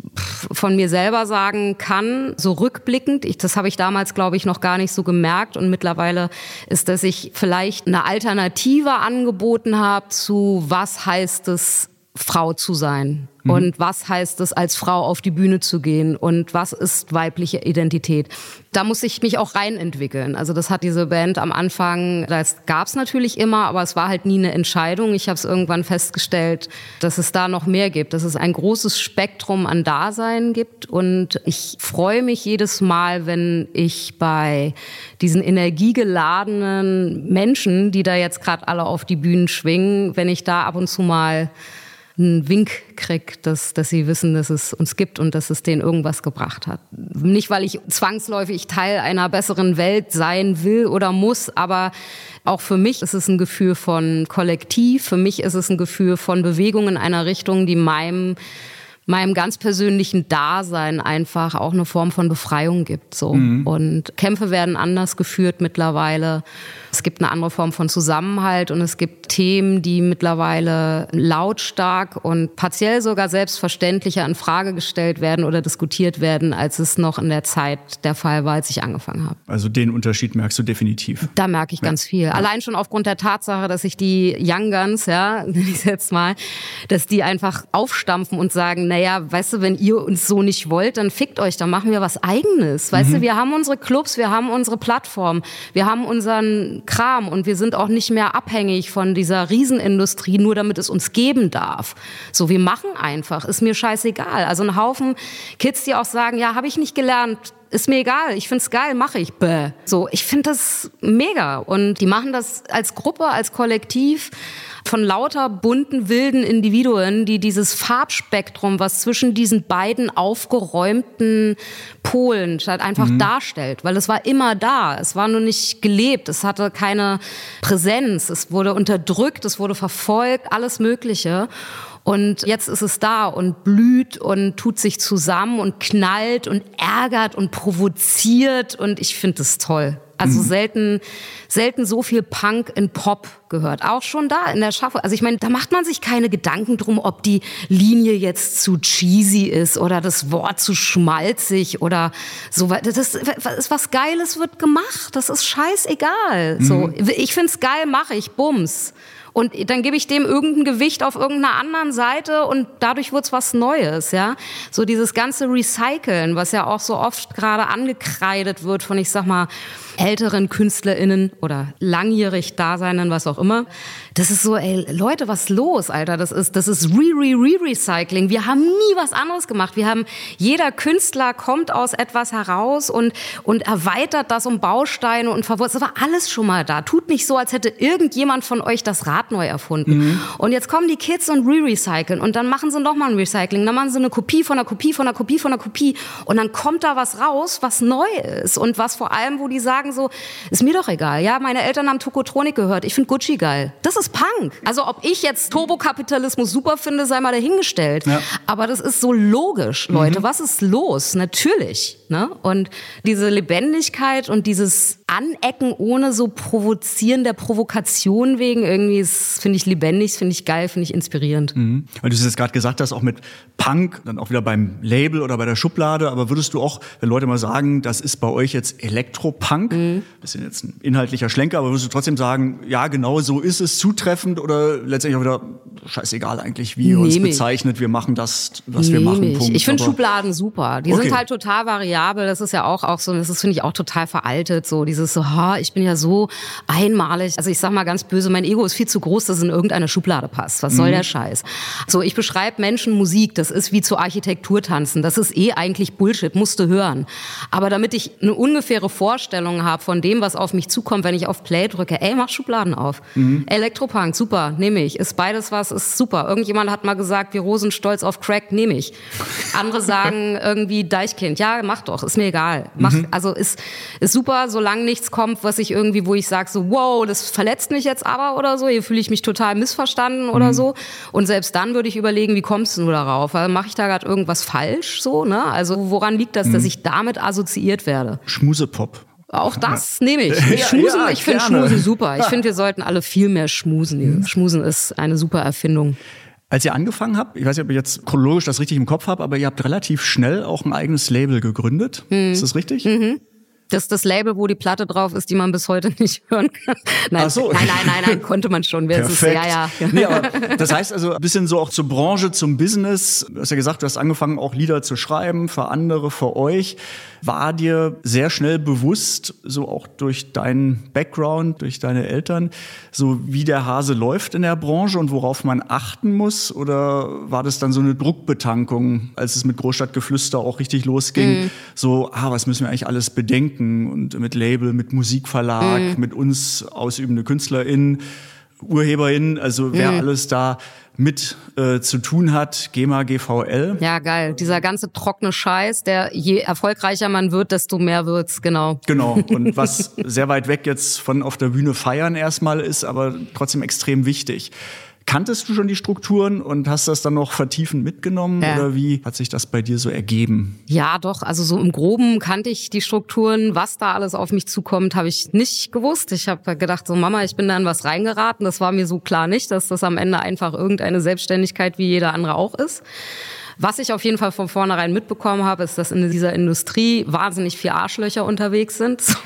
von mir selber sagen kann, so rückblickend, ich, das habe ich damals, glaube ich, noch gar nicht so gemerkt und mittlerweile ist, dass ich vielleicht eine Alternative angeboten habe zu, was heißt es, Frau zu sein. Mhm. Und was heißt es, als Frau auf die Bühne zu gehen? Und was ist weibliche Identität? Da muss ich mich auch reinentwickeln. Also das hat diese Band am Anfang, das gab es natürlich immer, aber es war halt nie eine Entscheidung. Ich habe es irgendwann festgestellt, dass es da noch mehr gibt, dass es ein großes Spektrum an Dasein gibt. Und ich freue mich jedes Mal, wenn ich bei diesen energiegeladenen Menschen, die da jetzt gerade alle auf die Bühnen schwingen, wenn ich da ab und zu mal einen Wink krieg, dass, dass sie wissen, dass es uns gibt und dass es denen irgendwas gebracht hat. Nicht, weil ich zwangsläufig Teil einer besseren Welt sein will oder muss, aber auch für mich ist es ein Gefühl von Kollektiv. Für mich ist es ein Gefühl von Bewegung in einer Richtung, die meinem meinem ganz persönlichen Dasein einfach auch eine Form von Befreiung gibt. So. Mhm. Und Kämpfe werden anders geführt mittlerweile. Es gibt eine andere Form von Zusammenhalt und es gibt Themen, die mittlerweile lautstark und partiell sogar selbstverständlicher in Frage gestellt werden oder diskutiert werden, als es noch in der Zeit der Fall war, als ich angefangen habe. Also den Unterschied merkst du definitiv. Da merke ich ja. ganz viel. Allein schon aufgrund der Tatsache, dass ich die Young Guns, ja, (laughs) nenne ich jetzt mal, dass die einfach aufstampfen und sagen, naja, weißt du, wenn ihr uns so nicht wollt, dann fickt euch, dann machen wir was eigenes. Weißt mhm. du, wir haben unsere Clubs, wir haben unsere Plattform, wir haben unseren Kram und wir sind auch nicht mehr abhängig von dieser Riesenindustrie, nur damit es uns geben darf. So, wir machen einfach, ist mir scheißegal. Also ein Haufen Kids, die auch sagen, ja, habe ich nicht gelernt, ist mir egal, ich find's geil, mache ich. Bäh. So, ich finde das mega und die machen das als Gruppe, als Kollektiv von lauter bunten, wilden Individuen, die dieses Farbspektrum, was zwischen diesen beiden aufgeräumten Polen halt einfach mhm. darstellt, weil es war immer da, es war nur nicht gelebt, es hatte keine Präsenz, es wurde unterdrückt, es wurde verfolgt, alles Mögliche. Und jetzt ist es da und blüht und tut sich zusammen und knallt und ärgert und provoziert und ich finde es toll. Also mhm. selten, selten so viel Punk in Pop gehört. Auch schon da in der Schaffung. Also ich meine, da macht man sich keine Gedanken drum, ob die Linie jetzt zu cheesy ist oder das Wort zu schmalzig oder so weiter. Das ist was Geiles wird gemacht. Das ist scheißegal. Mhm. So, ich find's geil, mache ich, bums. und dann gebe ich dem irgendein Gewicht auf irgendeiner anderen Seite und dadurch wird's was Neues, ja. So dieses ganze Recyceln, was ja auch so oft gerade angekreidet wird von, ich sag mal, älteren KünstlerInnen oder langjährig Daseinen, was auch immer. Das ist so, ey, Leute, was los, Alter? Das ist, das ist Re-Re-Re-Recycling. Wir haben nie was anderes gemacht. Wir haben, jeder Künstler kommt aus etwas heraus und, und erweitert das um Bausteine und verwurzelt. Das war alles schon mal da. Tut nicht so, als hätte irgendjemand von euch das Rad neu erfunden. Mhm. Und jetzt kommen die Kids und re-recyceln und dann machen sie nochmal ein Recycling. Dann machen sie eine Kopie von einer Kopie von einer Kopie von einer Kopie und dann kommt da was raus, was neu ist und was vor allem, wo die sagen so, ist mir doch egal. Ja, meine Eltern haben Tokotronik gehört. Ich finde Gucci geil. Das ist Punk. Also ob ich jetzt Turbokapitalismus super finde, sei mal dahingestellt. Ja. Aber das ist so logisch, Leute. Mhm. Was ist los? Natürlich. Ne? Und diese Lebendigkeit und dieses Anecken ohne so provozieren der Provokation wegen irgendwie, finde ich lebendig, finde ich geil, finde ich inspirierend. Mhm. Weil du es jetzt gerade gesagt hast, auch mit Punk, dann auch wieder beim Label oder bei der Schublade, aber würdest du auch, wenn Leute mal sagen, das ist bei euch jetzt Elektropunk, mhm. bisschen jetzt ein inhaltlicher Schlenker, aber würdest du trotzdem sagen, ja, genau so ist es zutreffend oder letztendlich auch wieder scheißegal eigentlich, wie ihr uns bezeichnet, wir machen das, was nee wir machen. Punkt. Ich finde Schubladen super. Die okay. sind halt total variabel. Das ist ja auch, auch so, das ist, finde ich, auch total veraltet. So dieses so, ha, ich bin ja so einmalig. Also ich sag mal ganz böse, mein Ego ist viel zu groß, dass es in irgendeine Schublade passt. Was soll mhm. der Scheiß? So, ich beschreibe Menschen Musik. Das ist wie zur Architektur tanzen. Das ist eh eigentlich Bullshit, musst du hören. Aber damit ich eine ungefähre Vorstellung habe von dem, was auf mich zukommt, wenn ich auf Play drücke, ey, mach Schubladen auf. Mhm. Elektropunk, super, nehme ich. Ist beides was, ist super. Irgendjemand hat mal gesagt, wir Rosen stolz auf Crack, nehme ich. Andere (laughs) sagen irgendwie Deichkind, ja, mach doch, ist mir egal. Mach, mhm. also ist, ist super, solange nichts kommt, was ich irgendwie, wo ich sage so, wow, das verletzt mich jetzt aber oder so, hier fühle ich mich total missverstanden oder mhm. so. Und selbst dann würde ich überlegen, wie kommst du darauf? Mache ich da gerade irgendwas falsch so, ne? Also woran liegt das, mhm. dass ich damit assoziiert werde? Schmusepop. Auch das ja. nehme ich. (laughs) Schmusen, ja, ich finde Schmusen super. Ich (laughs) finde, wir sollten alle viel mehr schmusen. Mhm. Schmusen ist eine super Erfindung. Als ihr angefangen habt, ich weiß nicht, ob ich jetzt chronologisch das richtig im Kopf habe, aber ihr habt relativ schnell auch ein eigenes Label gegründet. Mhm. Ist das richtig? Mhm. Das ist das Label, wo die Platte drauf ist, die man bis heute (laughs) nicht hören kann. Nein, so. nein, nein, nein, nein, konnte man schon. Wer ist ja, ja. Nee, aber das heißt also ein bisschen so auch zur Branche, zum Business. Du hast ja gesagt, du hast angefangen, auch Lieder zu schreiben für andere, für euch. War dir sehr schnell bewusst, so auch durch deinen Background, durch deine Eltern, so wie der Hase läuft in der Branche und worauf man achten muss? Oder war das dann so eine Druckbetankung, als es mit Großstadtgeflüster auch richtig losging? Mhm. So, ah, was müssen wir eigentlich alles bedenken? Marken und mit Label, mit Musikverlag, mhm. mit uns ausübende KünstlerInnen, UrheberInnen, also wer mhm. alles da mit äh, zu tun hat, GEMA, GVL. Ja, geil. Dieser ganze trockene Scheiß, der je erfolgreicher man wird, desto mehr wird's, genau. Genau. Und (laughs) was sehr weit weg jetzt von auf der Bühne feiern erstmal ist, aber trotzdem extrem wichtig. Kanntest du schon die Strukturen und hast das dann noch vertiefend mitgenommen ja. oder wie hat sich das bei dir so ergeben? Ja, doch, also so im groben kannte ich die Strukturen, was da alles auf mich zukommt, habe ich nicht gewusst. Ich habe gedacht, so Mama, ich bin da in was reingeraten, das war mir so klar nicht, dass das am Ende einfach irgendeine Selbstständigkeit wie jeder andere auch ist. Was ich auf jeden Fall von vornherein mitbekommen habe, ist, dass in dieser Industrie wahnsinnig viel Arschlöcher unterwegs sind. (laughs)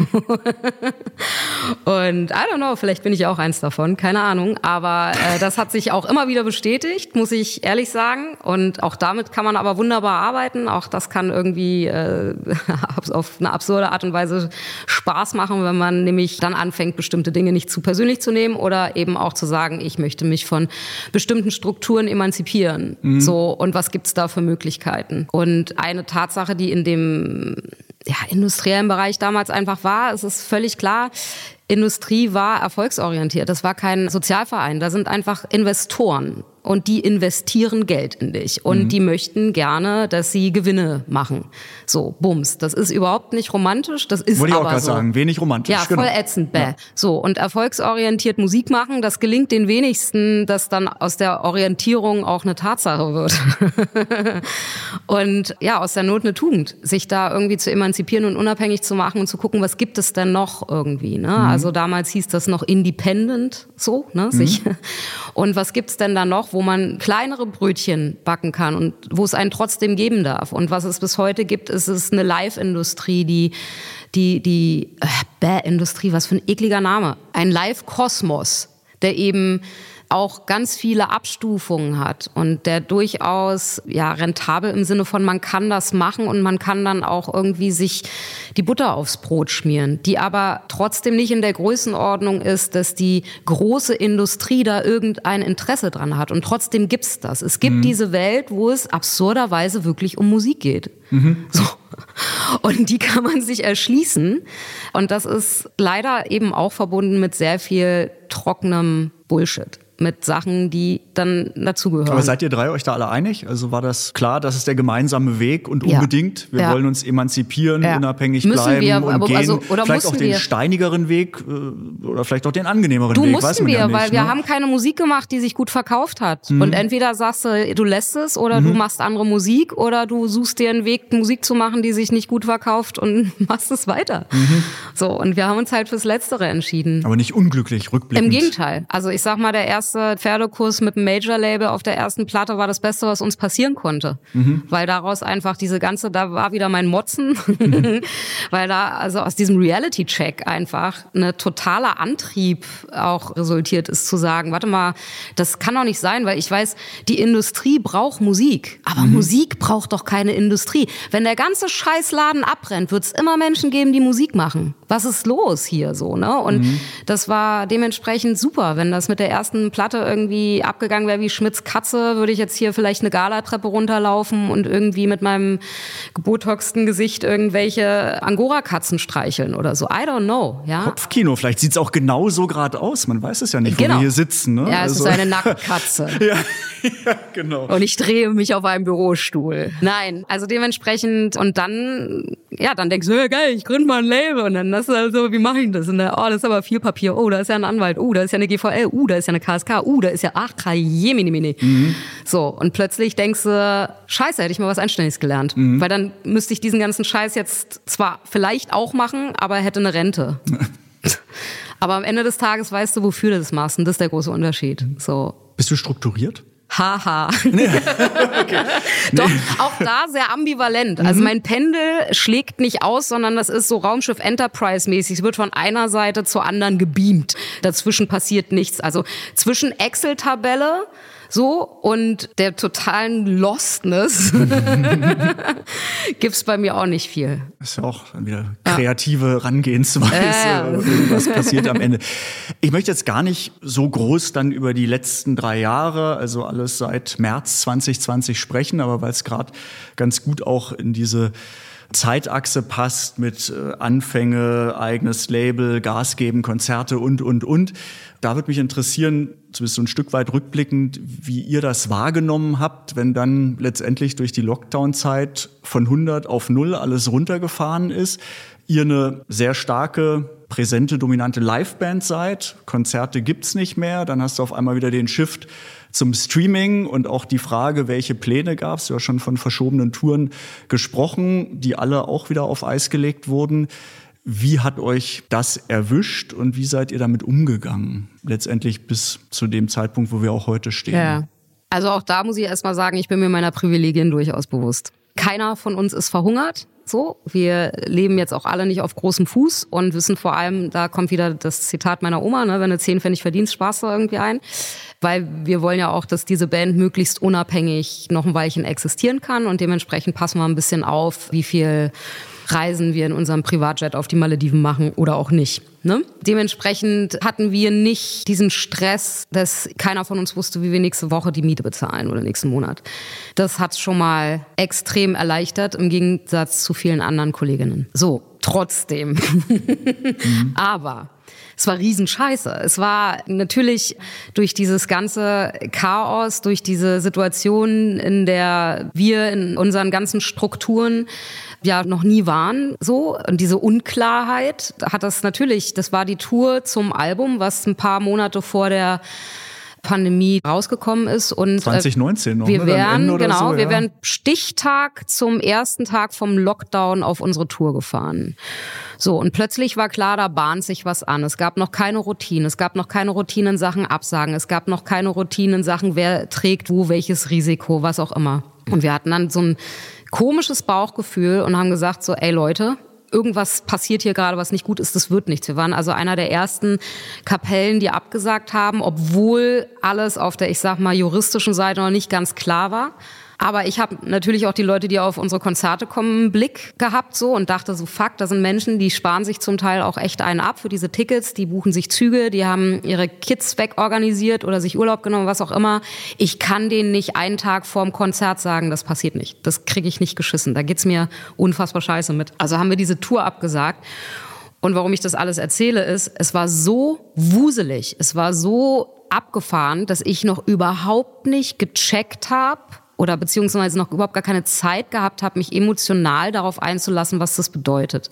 Und I don't know, vielleicht bin ich auch eins davon, keine Ahnung. Aber äh, das hat sich auch immer wieder bestätigt, muss ich ehrlich sagen. Und auch damit kann man aber wunderbar arbeiten. Auch das kann irgendwie äh, (laughs) auf eine absurde Art und Weise Spaß machen, wenn man nämlich dann anfängt, bestimmte Dinge nicht zu persönlich zu nehmen oder eben auch zu sagen, ich möchte mich von bestimmten Strukturen emanzipieren. Mhm. So, und was gibt's da für Möglichkeiten? Und eine Tatsache, die in dem ja, industriellen Bereich damals einfach war, es ist völlig klar, Industrie war erfolgsorientiert. Das war kein Sozialverein. Da sind einfach Investoren und die investieren Geld in dich und mhm. die möchten gerne, dass sie Gewinne machen. So, bums. Das ist überhaupt nicht romantisch, das ist Wollte aber ich auch gerade so. sagen, wenig romantisch. Ja, genau. voll ätzend, bäh. Ja. So, und erfolgsorientiert Musik machen, das gelingt den wenigsten, dass dann aus der Orientierung auch eine Tatsache wird. (laughs) und ja, aus der Not eine Tugend, sich da irgendwie zu emanzipieren und unabhängig zu machen und zu gucken, was gibt es denn noch irgendwie. Ne? Mhm. Also damals hieß das noch Independent, so, ne? Sich. Mhm. (laughs) Und was gibt's denn da noch, wo man kleinere Brötchen backen kann und wo es einen trotzdem geben darf. Und was es bis heute gibt, ist es eine Live-Industrie, die die die äh, Bäh-Industrie, was für ein ekliger Name, ein Live-Kosmos, der eben auch ganz viele Abstufungen hat und der durchaus ja rentabel im Sinne von man kann das machen und man kann dann auch irgendwie sich die Butter aufs Brot schmieren, die aber trotzdem nicht in der Größenordnung ist, dass die große Industrie da irgendein Interesse dran hat und trotzdem gibt's das. Es gibt mhm. diese Welt, wo es absurderweise wirklich um Musik geht. Mhm. So. Und die kann man sich erschließen. Und das ist leider eben auch verbunden mit sehr viel trockenem Bullshit mit Sachen, die dann dazugehören. Aber seid ihr drei euch da alle einig? Also war das klar, das ist der gemeinsame Weg und unbedingt, wir ja. wollen uns emanzipieren, ja. unabhängig müssen bleiben wir, und aber, gehen. Also, oder vielleicht auch den wir. steinigeren Weg äh, oder vielleicht auch den angenehmeren du Weg. Mussten weiß man wir, ja nicht, weil ne? wir haben keine Musik gemacht, die sich gut verkauft hat. Mhm. Und entweder sagst du, du lässt es oder mhm. du machst andere Musik oder du suchst dir einen Weg, Musik zu machen, die sich nicht gut verkauft und (laughs) machst es weiter. Mhm. So, und wir haben uns halt fürs Letztere entschieden. Aber nicht unglücklich, rückblickend. Im Gegenteil. Also ich sag mal, der erste Pferdekurs mit einem Major-Label auf der ersten Platte war das Beste, was uns passieren konnte. Mhm. Weil daraus einfach diese ganze, da war wieder mein Motzen, mhm. (laughs) weil da also aus diesem Reality-Check einfach eine totaler Antrieb auch resultiert ist, zu sagen, warte mal, das kann doch nicht sein, weil ich weiß, die Industrie braucht Musik, aber mhm. Musik braucht doch keine Industrie. Wenn der ganze Scheißladen abbrennt, wird es immer Menschen geben, die Musik machen. Was ist los hier so, ne? Und mhm. das war dementsprechend super, wenn das mit der ersten Platte irgendwie abgegangen wäre wie Schmidts Katze, würde ich jetzt hier vielleicht eine Galatreppe runterlaufen und irgendwie mit meinem gebotoxten Gesicht irgendwelche Angora-Katzen streicheln oder so. I don't know, ja. Kopfkino, vielleicht sieht's auch genau so gerade aus. Man weiß es ja nicht, wo genau. wir hier sitzen. Ne? Ja, es also. ist eine Nacktkatze. (laughs) ja. ja, genau. Und ich drehe mich auf einem Bürostuhl. Nein, also dementsprechend und dann, ja, dann denkst du, ja, geil, ich gründe mal ein Label und dann das ist also, wie mache ich das? Und dann, oh, das ist aber viel Papier. Oh, da ist ja ein Anwalt. Oh, da ist ja eine GVL. Oh, da ist ja eine KSK. Uh, da ist ja, ach, jemini, mhm. So, und plötzlich denkst du, scheiße, hätte ich mal was Anständiges gelernt. Mhm. Weil dann müsste ich diesen ganzen Scheiß jetzt zwar vielleicht auch machen, aber hätte eine Rente. (laughs) aber am Ende des Tages weißt du, wofür du das machst. Und das ist der große Unterschied. So. Bist du strukturiert? Haha. Nee. (laughs) okay. Doch, auch da sehr ambivalent. Also mhm. mein Pendel schlägt nicht aus, sondern das ist so Raumschiff Enterprise-mäßig. Es wird von einer Seite zur anderen gebeamt. Dazwischen passiert nichts. Also zwischen Excel-Tabelle so und der totalen Lostness (laughs) gibt's bei mir auch nicht viel. Das ist ja auch wieder kreative ja. Rangehensweise. Ja. (laughs) Was passiert am Ende? Ich möchte jetzt gar nicht so groß dann über die letzten drei Jahre, also alles seit März 2020 sprechen, aber weil es gerade ganz gut auch in diese Zeitachse passt mit äh, Anfänge, eigenes Label, Gas geben, Konzerte und, und, und. Da würde mich interessieren, zumindest so ein Stück weit rückblickend, wie ihr das wahrgenommen habt, wenn dann letztendlich durch die Lockdown-Zeit von 100 auf 0 alles runtergefahren ist. Ihr eine sehr starke, präsente, dominante Liveband seid. Konzerte gibt's nicht mehr. Dann hast du auf einmal wieder den Shift zum Streaming und auch die Frage, welche Pläne gab es, ja schon von verschobenen Touren gesprochen, die alle auch wieder auf Eis gelegt wurden. Wie hat euch das erwischt und wie seid ihr damit umgegangen? Letztendlich bis zu dem Zeitpunkt, wo wir auch heute stehen. Ja. Also auch da muss ich erstmal sagen, ich bin mir meiner Privilegien durchaus bewusst. Keiner von uns ist verhungert. So, wir leben jetzt auch alle nicht auf großem Fuß und wissen vor allem, da kommt wieder das Zitat meiner Oma, ne, wenn du zehn Pfennig verdienst, sparst du irgendwie ein. Weil wir wollen ja auch, dass diese Band möglichst unabhängig noch ein Weilchen existieren kann und dementsprechend passen wir ein bisschen auf, wie viel Reisen wir in unserem Privatjet auf die Malediven machen oder auch nicht. Ne? Dementsprechend hatten wir nicht diesen Stress, dass keiner von uns wusste, wie wir nächste Woche die Miete bezahlen oder nächsten Monat. Das hat schon mal extrem erleichtert im Gegensatz zu vielen anderen Kolleginnen. So, trotzdem. mhm. (laughs) Aber es war riesenscheiße. Es war natürlich durch dieses ganze Chaos, durch diese Situation, in der wir in unseren ganzen Strukturen ja noch nie waren, so. Und diese Unklarheit hat das natürlich, das war die Tour zum Album, was ein paar Monate vor der Pandemie rausgekommen ist und 2019 äh, noch, wir ne? wären genau, so, ja. wir wären Stichtag zum ersten Tag vom Lockdown auf unsere Tour gefahren. So und plötzlich war klar, da bahnt sich was an. Es gab noch keine Routine, es gab noch keine Routinen Sachen absagen, es gab noch keine Routinen Sachen, wer trägt wo welches Risiko, was auch immer. Und wir hatten dann so ein komisches Bauchgefühl und haben gesagt so, ey Leute, irgendwas passiert hier gerade, was nicht gut ist, das wird nichts. Wir waren also einer der ersten Kapellen, die abgesagt haben, obwohl alles auf der, ich sag mal, juristischen Seite noch nicht ganz klar war. Aber ich habe natürlich auch die Leute, die auf unsere Konzerte kommen, einen Blick gehabt so und dachte so, fuck, da sind Menschen, die sparen sich zum Teil auch echt einen ab für diese Tickets, die buchen sich Züge, die haben ihre Kids wegorganisiert oder sich Urlaub genommen, was auch immer. Ich kann denen nicht einen Tag vorm Konzert sagen, das passiert nicht. Das kriege ich nicht geschissen. Da geht's mir unfassbar scheiße mit. Also haben wir diese Tour abgesagt. Und warum ich das alles erzähle, ist, es war so wuselig, es war so abgefahren, dass ich noch überhaupt nicht gecheckt habe, oder beziehungsweise noch überhaupt gar keine Zeit gehabt habe, mich emotional darauf einzulassen, was das bedeutet.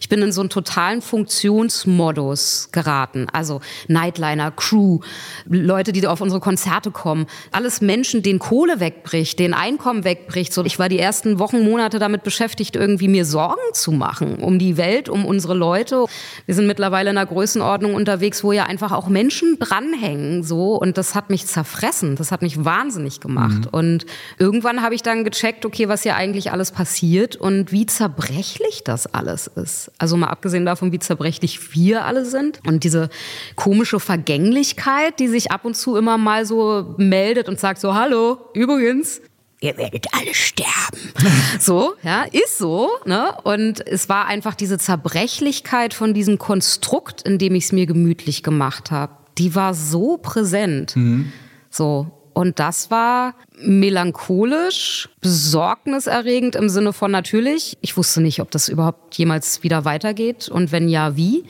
Ich bin in so einen totalen Funktionsmodus geraten. Also Nightliner, Crew, Leute, die auf unsere Konzerte kommen. Alles Menschen, denen Kohle wegbricht, denen Einkommen wegbricht. So, ich war die ersten Wochen, Monate damit beschäftigt, irgendwie mir Sorgen zu machen um die Welt, um unsere Leute. Wir sind mittlerweile in einer Größenordnung unterwegs, wo ja einfach auch Menschen dranhängen. So, und das hat mich zerfressen. Das hat mich wahnsinnig gemacht. Mhm. Und Irgendwann habe ich dann gecheckt, okay, was hier eigentlich alles passiert und wie zerbrechlich das alles ist. Also mal abgesehen davon, wie zerbrechlich wir alle sind und diese komische Vergänglichkeit, die sich ab und zu immer mal so meldet und sagt so, hallo, übrigens, ihr werdet alle sterben. (laughs) so, ja, ist so, ne? Und es war einfach diese Zerbrechlichkeit von diesem Konstrukt, in dem ich es mir gemütlich gemacht habe. Die war so präsent. Mhm. So, und das war melancholisch, besorgniserregend im Sinne von natürlich. Ich wusste nicht, ob das überhaupt jemals wieder weitergeht und wenn ja, wie.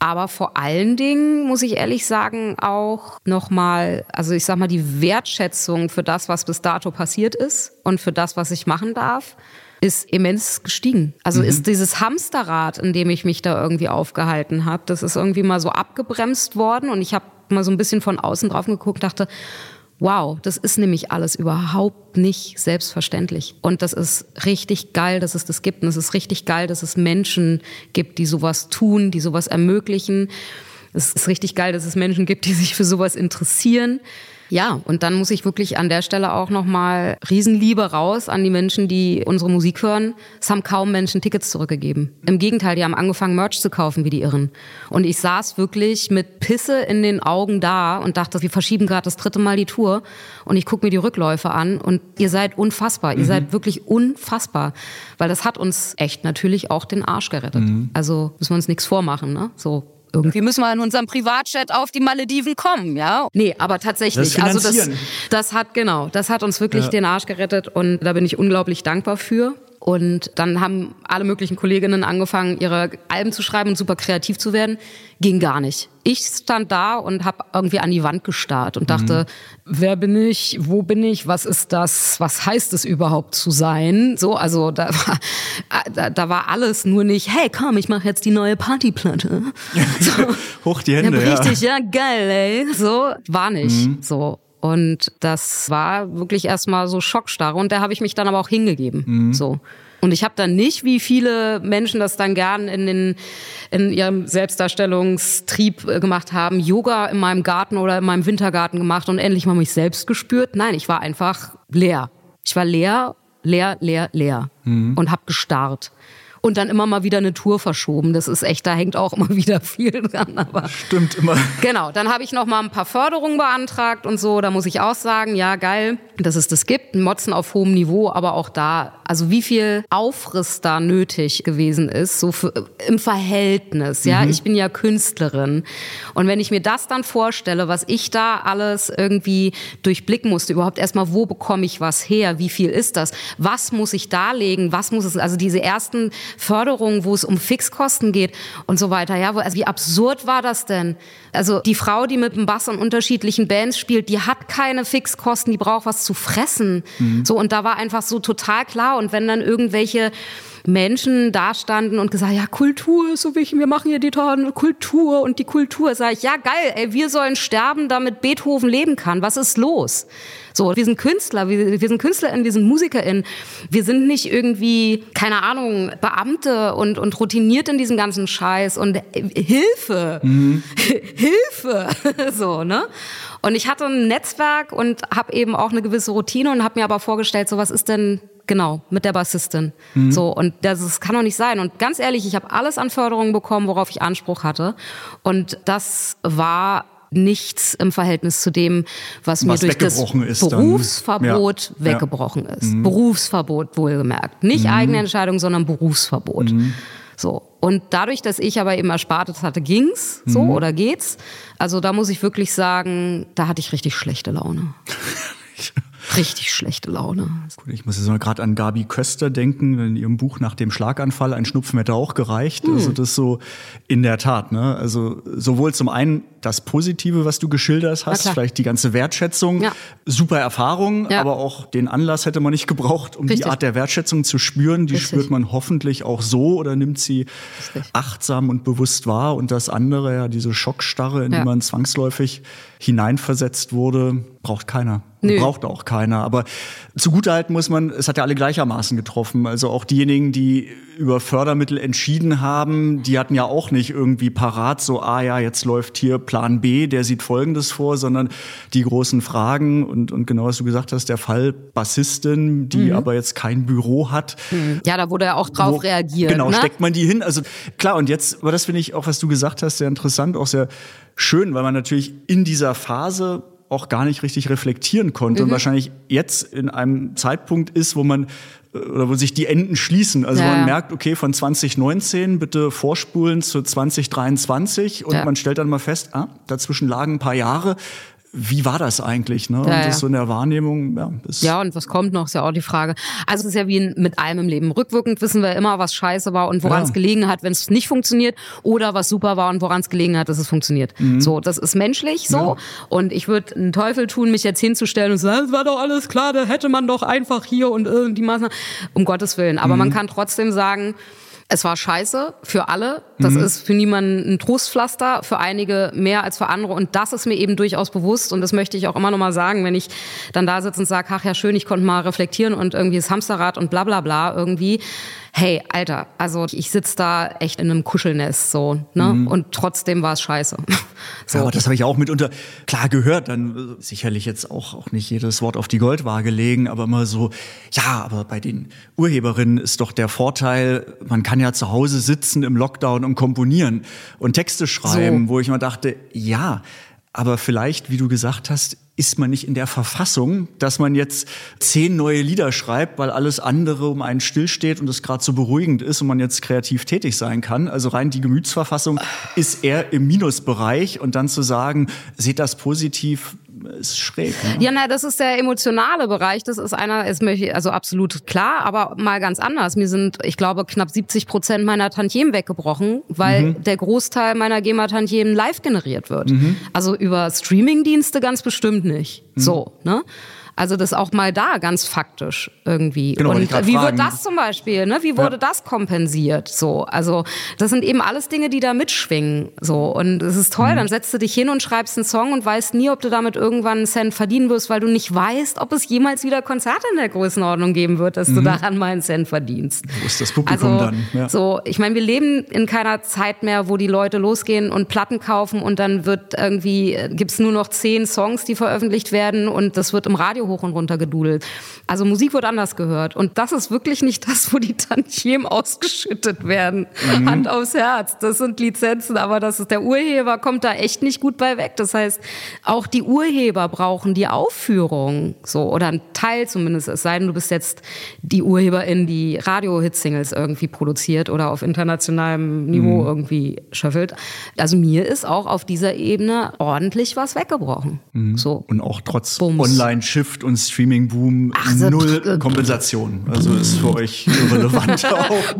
Aber vor allen Dingen muss ich ehrlich sagen auch nochmal, also ich sag mal, die Wertschätzung für das, was bis dato passiert ist und für das, was ich machen darf, ist immens gestiegen. Also mhm. ist dieses Hamsterrad, in dem ich mich da irgendwie aufgehalten habe, das ist irgendwie mal so abgebremst worden und ich habe mal so ein bisschen von außen drauf geguckt, dachte, Wow, das ist nämlich alles überhaupt nicht selbstverständlich. Und das ist richtig geil, dass es das gibt. Und es ist richtig geil, dass es Menschen gibt, die sowas tun, die sowas ermöglichen. Es ist richtig geil, dass es Menschen gibt, die sich für sowas interessieren. Ja, und dann muss ich wirklich an der Stelle auch nochmal Riesenliebe raus an die Menschen, die unsere Musik hören. Es haben kaum Menschen Tickets zurückgegeben. Im Gegenteil, die haben angefangen, Merch zu kaufen wie die Irren. Und ich saß wirklich mit Pisse in den Augen da und dachte, wir verschieben gerade das dritte Mal die Tour. Und ich gucke mir die Rückläufe an und ihr seid unfassbar. Mhm. Ihr seid wirklich unfassbar. Weil das hat uns echt natürlich auch den Arsch gerettet. Mhm. Also müssen wir uns nichts vormachen, ne? So irgendwie müssen wir in unserem Privatchat auf die Malediven kommen, ja? Nee, aber tatsächlich. Das also das, das hat, genau, das hat uns wirklich Ja. den Arsch gerettet und da bin ich unglaublich dankbar für. Und dann haben alle möglichen Kolleginnen angefangen, ihre Alben zu schreiben und super kreativ zu werden. Ging gar nicht. Ich stand da und habe irgendwie an die Wand gestarrt und dachte, wer bin ich? Wo bin ich? Was ist das? Was heißt es überhaupt zu sein? So, also da (laughs) war, da, da war alles nur nicht, hey, komm, ich mache jetzt die neue Partyplatte. (laughs) So. Hoch die Ja, Hände, ja. richtig, ja, geil, ey. So, war nicht. So. Und das war wirklich erstmal so Schockstarre. Und da habe ich mich dann aber auch hingegeben. So. Und ich habe dann nicht, wie viele Menschen das dann gern in, den, in ihrem Selbstdarstellungstrieb äh, gemacht haben, Yoga in meinem Garten oder in meinem Wintergarten gemacht und endlich mal mich selbst gespürt. Nein, ich war einfach leer. Ich war leer, leer, leer, leer und habe gestarrt. Und dann immer mal wieder eine Tour verschoben. Das ist echt, da hängt auch immer (laughs) wieder viel dran. Aber Stimmt immer. Genau, dann habe ich noch mal ein paar Förderungen beantragt und so. Da muss ich auch sagen, ja geil, dass es das gibt. Motzen auf hohem Niveau, aber auch da, also wie viel Aufriss da nötig gewesen ist, so für, im Verhältnis. Ja, ich bin ja Künstlerin und wenn ich mir das dann vorstelle, was ich da alles irgendwie durchblicken musste, überhaupt erstmal, wo bekomme ich was her? Wie viel ist das? Was muss ich darlegen? Was muss es? Also diese ersten Förderungen, wo es um Fixkosten geht und so weiter. Ja, wo, also wie absurd war das denn? Also die Frau, die mit dem Bass in unterschiedlichen Bands spielt, die hat keine Fixkosten, die braucht was zu fressen. So und da war einfach so total klar. Und wenn dann irgendwelche Menschen da standen und gesagt, ja, Kultur ist so wichtig, wir machen hier die tolle Kultur und die Kultur, sage ich, ja, geil, ey, wir sollen sterben, damit Beethoven leben kann. Was ist los? So, wir sind Künstler, wir, wir sind KünstlerInnen, wir sind MusikerInnen. Wir sind nicht irgendwie, keine Ahnung, Beamte und, und routiniert in diesem ganzen Scheiß und äh, Hilfe, (laughs) Hilfe, (laughs) so, ne? Und ich hatte ein Netzwerk und habe eben auch eine gewisse Routine und habe mir aber vorgestellt, so was ist denn Genau, mit der Bassistin. Mhm. So, und das, das kann doch nicht sein. Und ganz ehrlich, ich habe alles an Förderungen bekommen, worauf ich Anspruch hatte. Und das war nichts im Verhältnis zu dem, was, was mir durch das Berufsverbot ja. weggebrochen ist. Mhm. Berufsverbot wohlgemerkt. Nicht mhm. eigene Entscheidung, sondern Berufsverbot. Mhm. So. Und dadurch, dass ich aber eben Erspartes hatte, ging's so mhm. oder geht's. Also da muss ich wirklich sagen, da hatte ich richtig schlechte Laune. (laughs) richtig schlechte Laune. Gut, ich muss jetzt mal gerade an Gabi Köster denken, in ihrem Buch nach dem Schlaganfall, ein Schnupfen hätte auch gereicht. Mhm. Also das so in der Tat, ne? Also sowohl zum einen das Positive, was du geschildert hast, vielleicht die ganze Wertschätzung, ja. super Erfahrung, ja. aber auch den Anlass hätte man nicht gebraucht, um Richtig. die Art der Wertschätzung zu spüren. Die Richtig. spürt man hoffentlich auch so oder nimmt sie Richtig. achtsam und bewusst wahr. Und das andere, ja, diese Schockstarre, in ja. die man zwangsläufig hineinversetzt wurde, braucht keiner. Nö. Braucht auch keiner. Aber zugutehalten muss man, es hat ja alle gleichermaßen getroffen. Also auch diejenigen, die über Fördermittel entschieden haben, die hatten ja auch nicht irgendwie parat so, ah ja, jetzt läuft hier Plan B, der sieht Folgendes vor, sondern die großen Fragen und, und genau was du gesagt hast, der Fall Bassistin, die mhm. aber jetzt kein Büro hat. Mhm. Ja, da wurde ja auch drauf wo, reagiert. Genau, ne? steckt man die hin. Also klar, und jetzt, aber das finde ich auch, was du gesagt hast, sehr interessant, auch sehr schön, weil man natürlich in dieser Phase auch gar nicht richtig reflektieren konnte mhm. und wahrscheinlich jetzt in einem Zeitpunkt ist, wo man oder wo sich die Enden schließen. Also ja. man merkt, okay, von 2019 bitte vorspulen zu 2023 und ja. man stellt dann mal fest, ah, dazwischen lagen ein paar Jahre wie war das eigentlich? Ne? Ja, und das ja. so in der Wahrnehmung, ja. ja, und was kommt noch, ist ja auch die Frage. Also es ist ja wie mit allem im Leben. Rückwirkend wissen wir immer, was scheiße war und woran es gelegen hat, wenn es nicht funktioniert, oder was super war und woran es gelegen hat, dass es funktioniert. Mhm. So, das ist menschlich so. Und ich würde einen Teufel tun, mich jetzt hinzustellen und sagen, es war doch alles klar, da hätte man doch einfach hier und irgendwie Maßnahmen. Um Gottes Willen. Aber mhm. man kann trotzdem sagen, es war scheiße für alle. Das mhm. ist für niemanden ein Trostpflaster, für einige mehr als für andere. Und das ist mir eben durchaus bewusst. Und das möchte ich auch immer noch mal sagen, wenn ich dann da sitze und sage, ach ja, schön, ich konnte mal reflektieren und irgendwie das Hamsterrad und bla bla bla irgendwie hey, Alter, also ich sitze da echt in einem Kuschelnest so, ne? Mhm. Und trotzdem war es scheiße. (laughs) so. Ja, aber das habe ich auch mitunter klar gehört, dann äh, sicherlich jetzt auch, auch nicht jedes Wort auf die Goldwaage legen, aber immer so, ja, aber bei den Urheberinnen ist doch der Vorteil, man kann ja zu Hause sitzen im Lockdown und komponieren und Texte schreiben, so. wo ich mal dachte, ja, aber vielleicht, wie du gesagt hast, ist man nicht in der Verfassung, dass man jetzt zehn neue Lieder schreibt, weil alles andere um einen stillsteht und es gerade so beruhigend ist und man jetzt kreativ tätig sein kann. Also rein die Gemütsverfassung ist eher im Minusbereich und dann zu sagen, seht das positiv, ist schräg. Ne? Ja, na, das ist der emotionale Bereich. Das ist einer, ist mir also absolut klar, aber mal ganz anders. Mir sind, ich glaube, knapp 70 Prozent meiner Tantiemen weggebrochen, weil mhm. der Großteil meiner GEMA-Tantiemen live generiert wird. Mhm. Also über Streaming-Dienste ganz bestimmt nicht. Mhm. So, ne? Also das auch mal da ganz faktisch irgendwie. Genau, und wie fragen. wird das zum Beispiel? Ne? Wie wurde ja. das kompensiert? So, also das sind eben alles Dinge, die da mitschwingen. So und es ist toll. Mhm. Dann setzt du dich hin und schreibst einen Song und weißt nie, ob du damit irgendwann einen Cent verdienen wirst, weil du nicht weißt, ob es jemals wieder Konzerte in der Größenordnung geben wird, dass mhm. du daran mal einen Cent verdienst. Wo ist das Publikum also, dann? Ja. So, ich meine, wir leben in keiner Zeit mehr, wo die Leute losgehen und Platten kaufen und dann wird irgendwie gibt's nur noch zehn Songs, die veröffentlicht werden und das wird im Radio hoch und runter gedudelt. Also Musik wird anders gehört. Und das ist wirklich nicht das, wo die Tantiemen ausgeschüttet werden. Mhm. Hand aufs Herz. Das sind Lizenzen, aber das ist der Urheber kommt da echt nicht gut bei weg. Das heißt, auch die Urheber brauchen die Aufführung. So, oder ein Teil zumindest. Es sei denn, du bist jetzt die Urheberin, die Radio-Hit-Singles irgendwie produziert oder auf internationalem Niveau mhm. irgendwie schöffelt. Also mir ist auch auf dieser Ebene ordentlich was weggebrochen. Mhm. So. Und auch trotz Online-Shift und Streaming-Boom null Kompensation. Also ist für euch irrelevant (laughs) auch.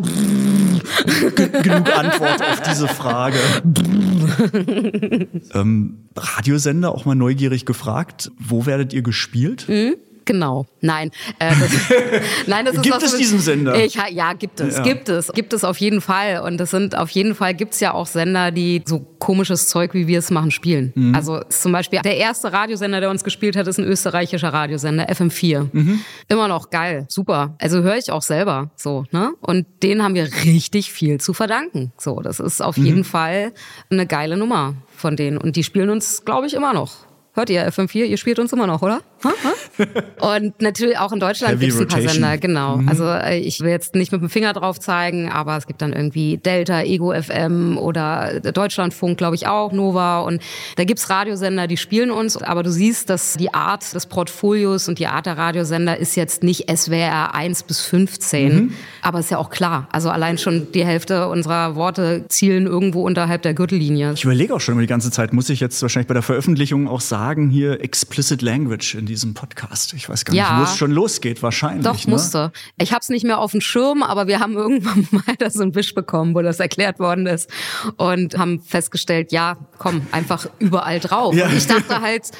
genug Antwort auf diese Frage. (laughs) ähm, Radiosender auch mal neugierig gefragt, wo werdet ihr gespielt? Mhm. Genau. Nein. Äh, das, (laughs) nein, das ist gibt es diesen Sender? Ich, ja, gibt es, ja. gibt es, gibt es auf jeden Fall. Und das sind auf jeden Fall gibt's ja auch Sender, die so komisches Zeug, wie wir es machen, spielen. Mhm. Also zum Beispiel der erste Radiosender, der uns gespielt hat, ist ein österreichischer Radiosender, FM4. Mhm. Immer noch geil, super. Also höre ich auch selber so. Ne? Und denen haben wir richtig viel zu verdanken. So, das ist auf mhm. jeden Fall eine geile Nummer von denen. Und die spielen uns, glaube ich, immer noch. Hört ihr FM4, ihr spielt uns immer noch, oder? (laughs) Und natürlich auch in Deutschland gibt es ein paar Sender, genau. Mhm. Also äh, ich will jetzt nicht mit dem Finger drauf zeigen, aber es gibt dann irgendwie Delta, Ego FM oder Deutschlandfunk, glaube ich auch, Nova. Und da gibt's Radiosender, die spielen uns. Aber du siehst, dass die Art des Portfolios und die Art der Radiosender ist jetzt nicht SWR 1 bis 15. Mhm. Aber ist ja auch klar. Also allein schon die Hälfte unserer Worte zielen irgendwo unterhalb der Gürtellinie. Ich überlege auch schon immer die ganze Zeit, muss ich jetzt wahrscheinlich bei der Veröffentlichung auch sagen, hier explicit language in diesem Podcast. Ich weiß gar ja. nicht, wo es schon losgeht, wahrscheinlich. Doch, ne? musste. Ich habe es nicht mehr auf dem Schirm, aber wir haben (laughs) irgendwann mal da so einen Wisch bekommen, wo das erklärt worden ist und haben festgestellt, ja, komm, einfach überall drauf. Ja. Und ich dachte (laughs) halt,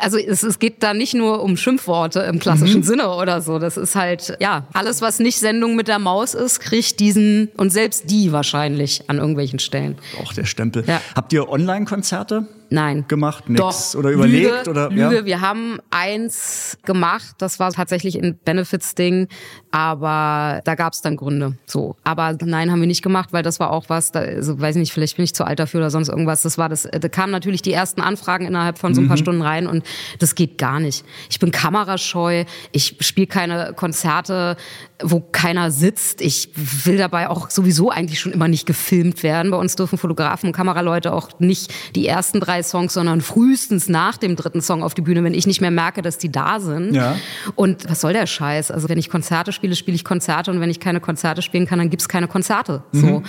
also es, es geht da nicht nur um Schimpfworte im klassischen mhm. Sinne oder so. Das ist halt, ja, alles, was nicht Sendung mit der Maus ist, kriegt diesen und selbst die wahrscheinlich an irgendwelchen Stellen. Auch der Stempel. Ja. Habt ihr Online-Konzerte? Nein. Gemacht? Nix? Doch. Oder überlegt? Lüge, oder, Lüge. Ja? Wir haben eins gemacht, das war tatsächlich ein Benefits-Ding, aber da gab es dann Gründe. So. Aber nein, haben wir nicht gemacht, weil das war auch was, da, also, weiß ich nicht, vielleicht bin ich zu alt dafür oder sonst irgendwas. Das war das, da kamen natürlich die ersten Anfragen innerhalb von so ein paar mhm. Stunden rein und das geht gar nicht. Ich bin kamerascheu, ich spiele keine Konzerte, wo keiner sitzt. Ich will dabei auch sowieso eigentlich schon immer nicht gefilmt werden. Bei uns dürfen Fotografen und Kameraleute auch nicht die ersten drei Songs, sondern frühestens nach dem dritten Song auf die Bühne, wenn ich nicht mehr merke, dass die da sind. Ja. Und was soll der Scheiß? Also wenn ich Konzerte spiele, spiele ich Konzerte und wenn ich keine Konzerte spielen kann, dann gibt's keine Konzerte. Mhm. So.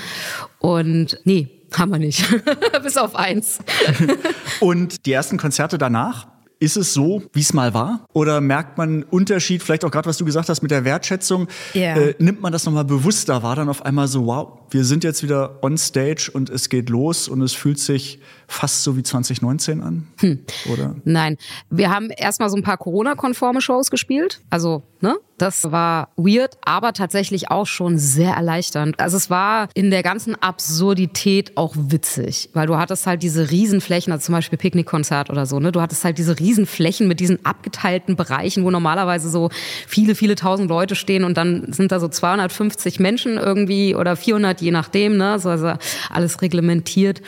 Und nee, haben wir nicht. (laughs) Bis auf eins. (laughs) und die ersten Konzerte danach? Ist es so, wie es mal war? Oder merkt man einen Unterschied, vielleicht auch gerade, was du gesagt hast mit der Wertschätzung? Yeah. Äh, nimmt man das nochmal bewusster wahr, dann auf einmal so, wow, wir sind jetzt wieder on stage und es geht los und es fühlt sich fast so wie 2019 an? Hm. Oder? Nein. Wir haben erstmal so ein paar Corona-konforme Shows gespielt. Also, ne? Das war weird, aber tatsächlich auch schon sehr erleichternd. Also es war in der ganzen Absurdität auch witzig, weil du hattest halt diese Riesenflächen, also zum Beispiel Picknickkonzert oder so, ne? Du hattest halt diese Riesenflächen mit diesen abgeteilten Bereichen, wo normalerweise so viele, viele tausend Leute stehen und dann sind da so 250 Menschen irgendwie oder 400, je nachdem, ne? Also alles reglementiert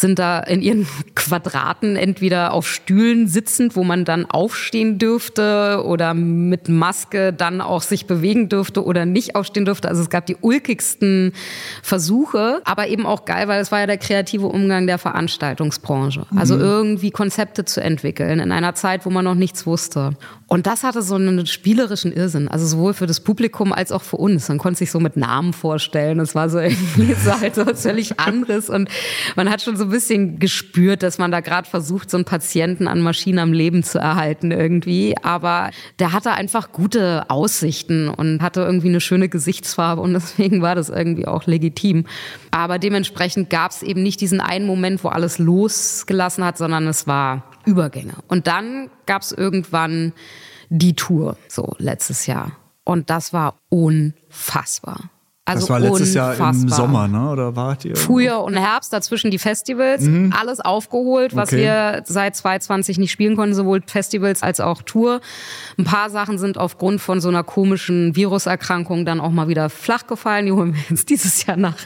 sind da in ihren (laughs) Quadraten entweder auf Stühlen sitzend, wo man dann aufstehen dürfte oder mit Maske dann auch sich bewegen dürfte oder nicht aufstehen dürfte. Also es gab die ulkigsten Versuche, aber eben auch geil, weil es war ja der kreative Umgang der Veranstaltungsbranche. Also mhm. irgendwie Konzepte zu entwickeln in einer Zeit, wo man noch nichts wusste. Und das hatte so einen spielerischen Irrsinn, also sowohl für das Publikum als auch für uns. Man konnte sich so mit Namen vorstellen. Es war so (laughs) irgendwie so halt so was völlig anderes und man hat schon so ein bisschen gespürt, dass man da gerade versucht, so einen Patienten an Maschinen am Leben zu erhalten irgendwie. Aber der hatte einfach gute Aussichten und hatte irgendwie eine schöne Gesichtsfarbe und (laughs) deswegen war das irgendwie auch legitim. Aber dementsprechend gab es eben nicht diesen einen Moment, wo alles losgelassen hat, sondern es war Übergänge. Und dann gab es irgendwann die Tour, so letztes Jahr. Und das war unfassbar. Also das war letztes unfassbar. Jahr im Sommer, ne? Oder wart ihr? Frühjahr und Herbst, dazwischen die Festivals, mhm. alles aufgeholt, was okay. wir seit 2020 nicht spielen konnten, sowohl Festivals als auch Tour. Ein paar Sachen sind aufgrund von so einer komischen Viruserkrankung dann auch mal wieder flach gefallen. Die holen wir jetzt dieses Jahr nach.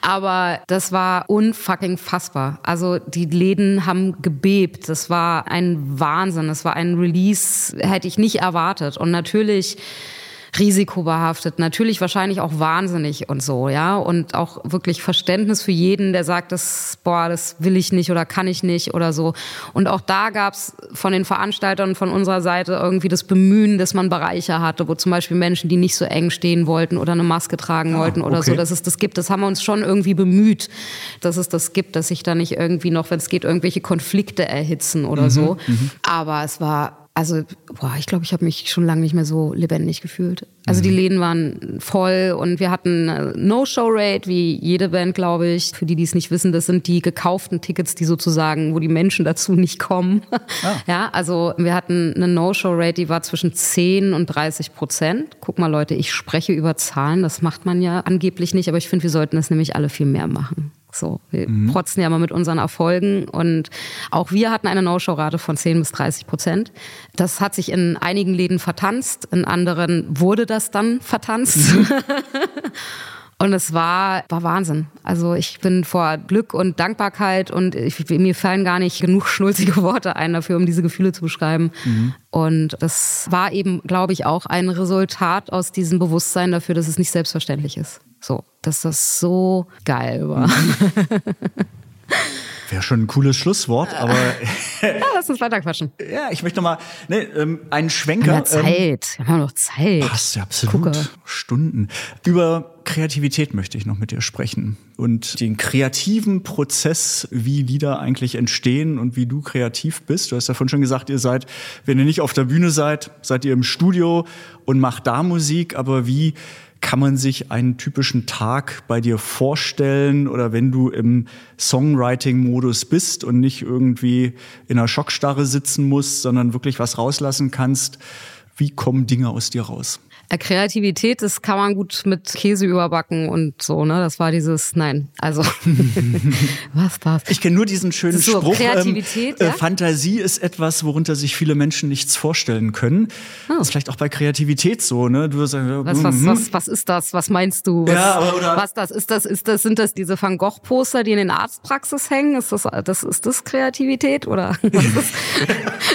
Aber das war unfucking fassbar. Also die Läden haben gebebt. Das war ein Wahnsinn. Das war ein Release, hätte ich nicht erwartet. Und natürlich risikobehaftet, natürlich wahrscheinlich auch wahnsinnig und so, ja. Und auch wirklich Verständnis für jeden, der sagt, das, boah, das will ich nicht oder kann ich nicht oder so. Und auch da gab's von den Veranstaltern von unserer Seite irgendwie das Bemühen, dass man Bereiche hatte, wo zum Beispiel Menschen, die nicht so eng stehen wollten oder eine Maske tragen ah, wollten oder okay. so, dass es das gibt. Das haben wir uns schon irgendwie bemüht, dass es das gibt, dass sich da nicht irgendwie noch, wenn es geht, irgendwelche Konflikte erhitzen oder mhm, so. Mhm. Aber es war also, boah, ich glaube, ich habe mich schon lange nicht mehr so lebendig gefühlt. Also mhm. die Läden waren voll und wir hatten No-Show-Rate, wie jede Band, glaube ich. Für die, die es nicht wissen, das sind die gekauften Tickets, die sozusagen, wo die Menschen (laughs) dazu nicht kommen. Ah. (laughs) Ja, also wir hatten eine No-Show-Rate, die war zwischen 10 und 30 Prozent. Guck mal, Leute, ich spreche über Zahlen, das macht man ja angeblich nicht, aber ich finde, wir sollten das nämlich alle viel mehr machen. So, wir mhm. protzen ja mal mit unseren Erfolgen und auch wir hatten eine No-Show-Rate von 10 bis 30 Prozent. Das hat sich in einigen Läden vertanzt, in anderen wurde das dann vertanzt. Mhm. (laughs) Und es war, war Wahnsinn. Also ich bin vor Glück und Dankbarkeit und ich, mir fallen gar nicht genug schnulzige Worte ein dafür, um diese Gefühle zu beschreiben. Mhm. Und das war eben, glaube ich, auch ein Resultat aus diesem Bewusstsein dafür, dass es nicht selbstverständlich ist. So, dass das so geil war. Mhm. (laughs) Wäre schon ein cooles Schlusswort, aber. (laughs) ja, lass uns weiter quatschen. Ja, ich möchte noch mal ne, ähm, einen Schwenker. Wir haben ja Zeit. Ähm, wir haben noch Zeit. Passt ja absolut. Gucke. Stunden. Über Kreativität möchte ich noch mit dir sprechen und den kreativen Prozess, wie Lieder eigentlich entstehen und wie du kreativ bist. Du hast ja vorhin schon gesagt, ihr seid, wenn ihr nicht auf der Bühne seid, seid ihr im Studio und macht da Musik, aber wie kann man sich einen typischen Tag bei dir vorstellen oder wenn du im Songwriting-Modus bist und nicht irgendwie in einer Schockstarre sitzen musst, sondern wirklich was rauslassen kannst? Wie kommen Dinge aus dir raus? Kreativität, das kann man gut mit Käse überbacken und so, ne? Das war dieses, nein, also (laughs) (laughs) was das? Ich kenne nur diesen schönen so, Spruch. Kreativität, ähm, äh, ja? Fantasie ist etwas, worunter sich viele Menschen nichts vorstellen können. Oh. Das ist vielleicht auch bei Kreativität so, ne? Du sagen, was, was, mhm. was, was ist das? Was meinst du? Was, ja, aber, oder was das ist das? Ist das sind das diese Van Gogh Poster, die in den Arztpraxis hängen? Ist das das ist das Kreativität oder (laughs) was ist,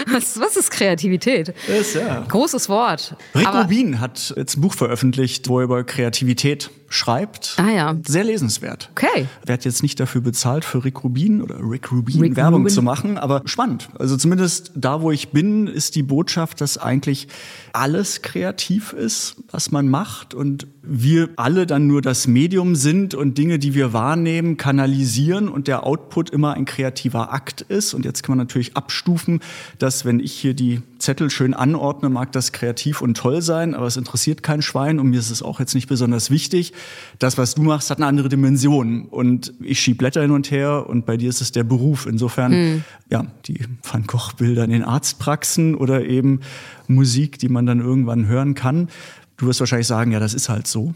was, was ist Kreativität? Das, ja. Großes Wort. Rick Rubin hat jetzt ein Buch veröffentlicht, wo er über Kreativität schreibt. Ah ja. Sehr lesenswert. Okay. Werd jetzt nicht dafür bezahlt, für Rick Rubin oder Rick Rubin Rick Werbung Rubin. zu machen, aber spannend. Also zumindest da, wo ich bin, ist die Botschaft, dass eigentlich alles kreativ ist, was man macht und wir alle dann nur das Medium sind und Dinge, die wir wahrnehmen, kanalisieren und der Output immer ein kreativer Akt ist. Und jetzt kann man natürlich abstufen, dass wenn ich hier die Zettel schön anordne, mag das kreativ und toll sein, aber es interessiert kein Schwein und mir ist es auch jetzt nicht besonders wichtig. Das, was du machst, hat eine andere Dimension und ich schieb Blätter hin und her und bei dir ist es der Beruf. Insofern, mhm. ja, die Van Gogh-Bilder in den Arztpraxen oder eben Musik, die man dann irgendwann hören kann. Du wirst wahrscheinlich sagen, ja, das ist halt so.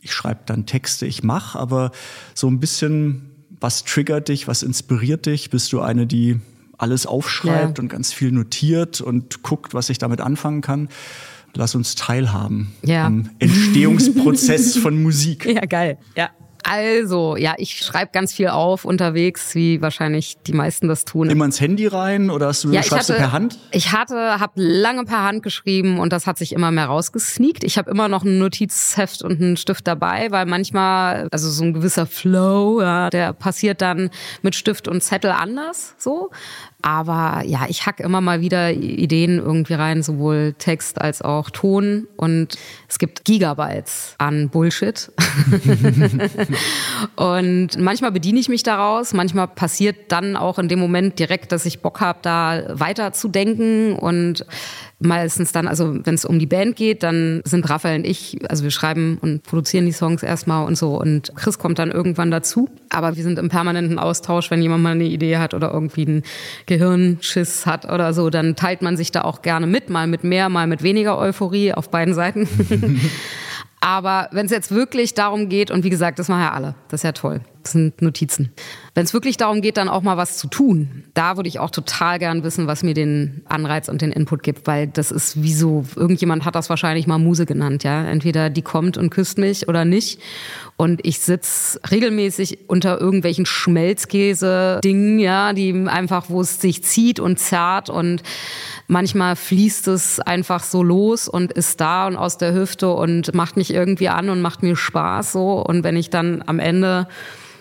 Ich schreibe dann Texte, ich mache, aber so ein bisschen, was triggert dich, was inspiriert dich? Bist du eine, die alles aufschreibt ja. und ganz viel notiert und guckt, was ich damit anfangen kann? Lass uns teilhaben ja. am Entstehungsprozess (laughs) von Musik. Ja, geil. Ja. Also, ja, ich schreibe ganz viel auf unterwegs, wie wahrscheinlich die meisten das tun. Immer ins Handy rein oder hast du, ja, schreibst hatte, du per Hand? Ich hatte, habe lange per Hand geschrieben und das hat sich immer mehr rausgesneakt. Ich habe immer noch ein Notizheft und einen Stift dabei, weil manchmal, also so ein gewisser Flow, ja, der passiert dann mit Stift und Zettel anders, so. Aber ja, ich hack immer mal wieder Ideen irgendwie rein, sowohl Text als auch Ton. Und es gibt Gigabytes an Bullshit. (laughs) und manchmal bediene ich mich daraus. Manchmal passiert dann auch in dem Moment direkt, dass ich Bock habe, da weiterzudenken. Und meistens dann, also wenn es um die Band geht, dann sind Raphael und ich, also wir schreiben und produzieren die Songs erstmal und so. Und Chris kommt dann irgendwann dazu. Aber wir sind im permanenten Austausch, wenn jemand mal eine Idee hat oder irgendwie einen Gehirnschiss hat oder so, dann teilt man sich da auch gerne mit, mal mit mehr, mal mit weniger Euphorie auf beiden Seiten. (laughs) Aber wenn es jetzt wirklich darum geht, und wie gesagt, das machen ja alle, das ist ja toll, das sind Notizen. Wenn es wirklich darum geht, dann auch mal was zu tun, da würde ich auch total gern wissen, was mir den Anreiz und den Input gibt, weil das ist wie so, irgendjemand hat das wahrscheinlich mal Muse genannt, ja. Entweder die kommt und küsst mich oder nicht. Und ich sitz regelmäßig unter irgendwelchen Schmelzkäse-Dingen, ja, die einfach, wo es sich zieht und zerrt und manchmal fließt es einfach so los und ist da und aus der Hüfte und macht mich irgendwie an und macht mir Spaß so. Und wenn ich dann am Ende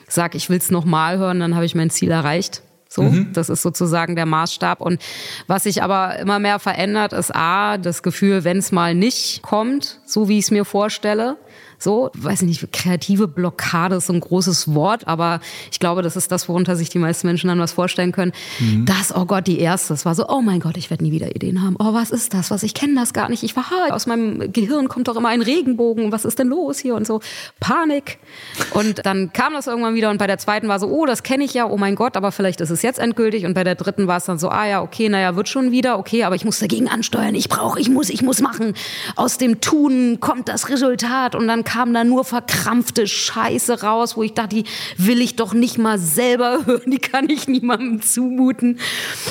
sage, ich will es nochmal hören, dann habe ich mein Ziel erreicht. So, mhm. das ist sozusagen der Maßstab. Und was sich aber immer mehr verändert, ist A, das Gefühl, wenn es mal nicht kommt, so wie ich es mir vorstelle, so, weiß nicht, kreative Blockade ist so ein großes Wort, aber ich glaube, das ist das, worunter sich die meisten Menschen dann was vorstellen können. Mhm. Das, oh Gott, die erste, das war so, oh mein Gott, ich werde nie wieder Ideen haben. Oh, was ist das? Was ich kenne das gar nicht. Ich war aus meinem Gehirn kommt doch immer ein Regenbogen. Was ist denn los hier und so Panik. Und dann kam das irgendwann wieder und bei der zweiten war so, oh, das kenne ich ja. Oh mein Gott, aber vielleicht ist es jetzt endgültig. Und bei der dritten war es dann so, ah ja, okay, naja, wird schon wieder, okay, aber ich muss dagegen ansteuern. Ich brauche, ich muss, ich muss machen. Aus dem Tun kommt das Resultat und und dann kam da nur verkrampfte Scheiße raus, wo ich dachte, die will ich doch nicht mal selber (laughs) hören, die kann ich niemandem zumuten.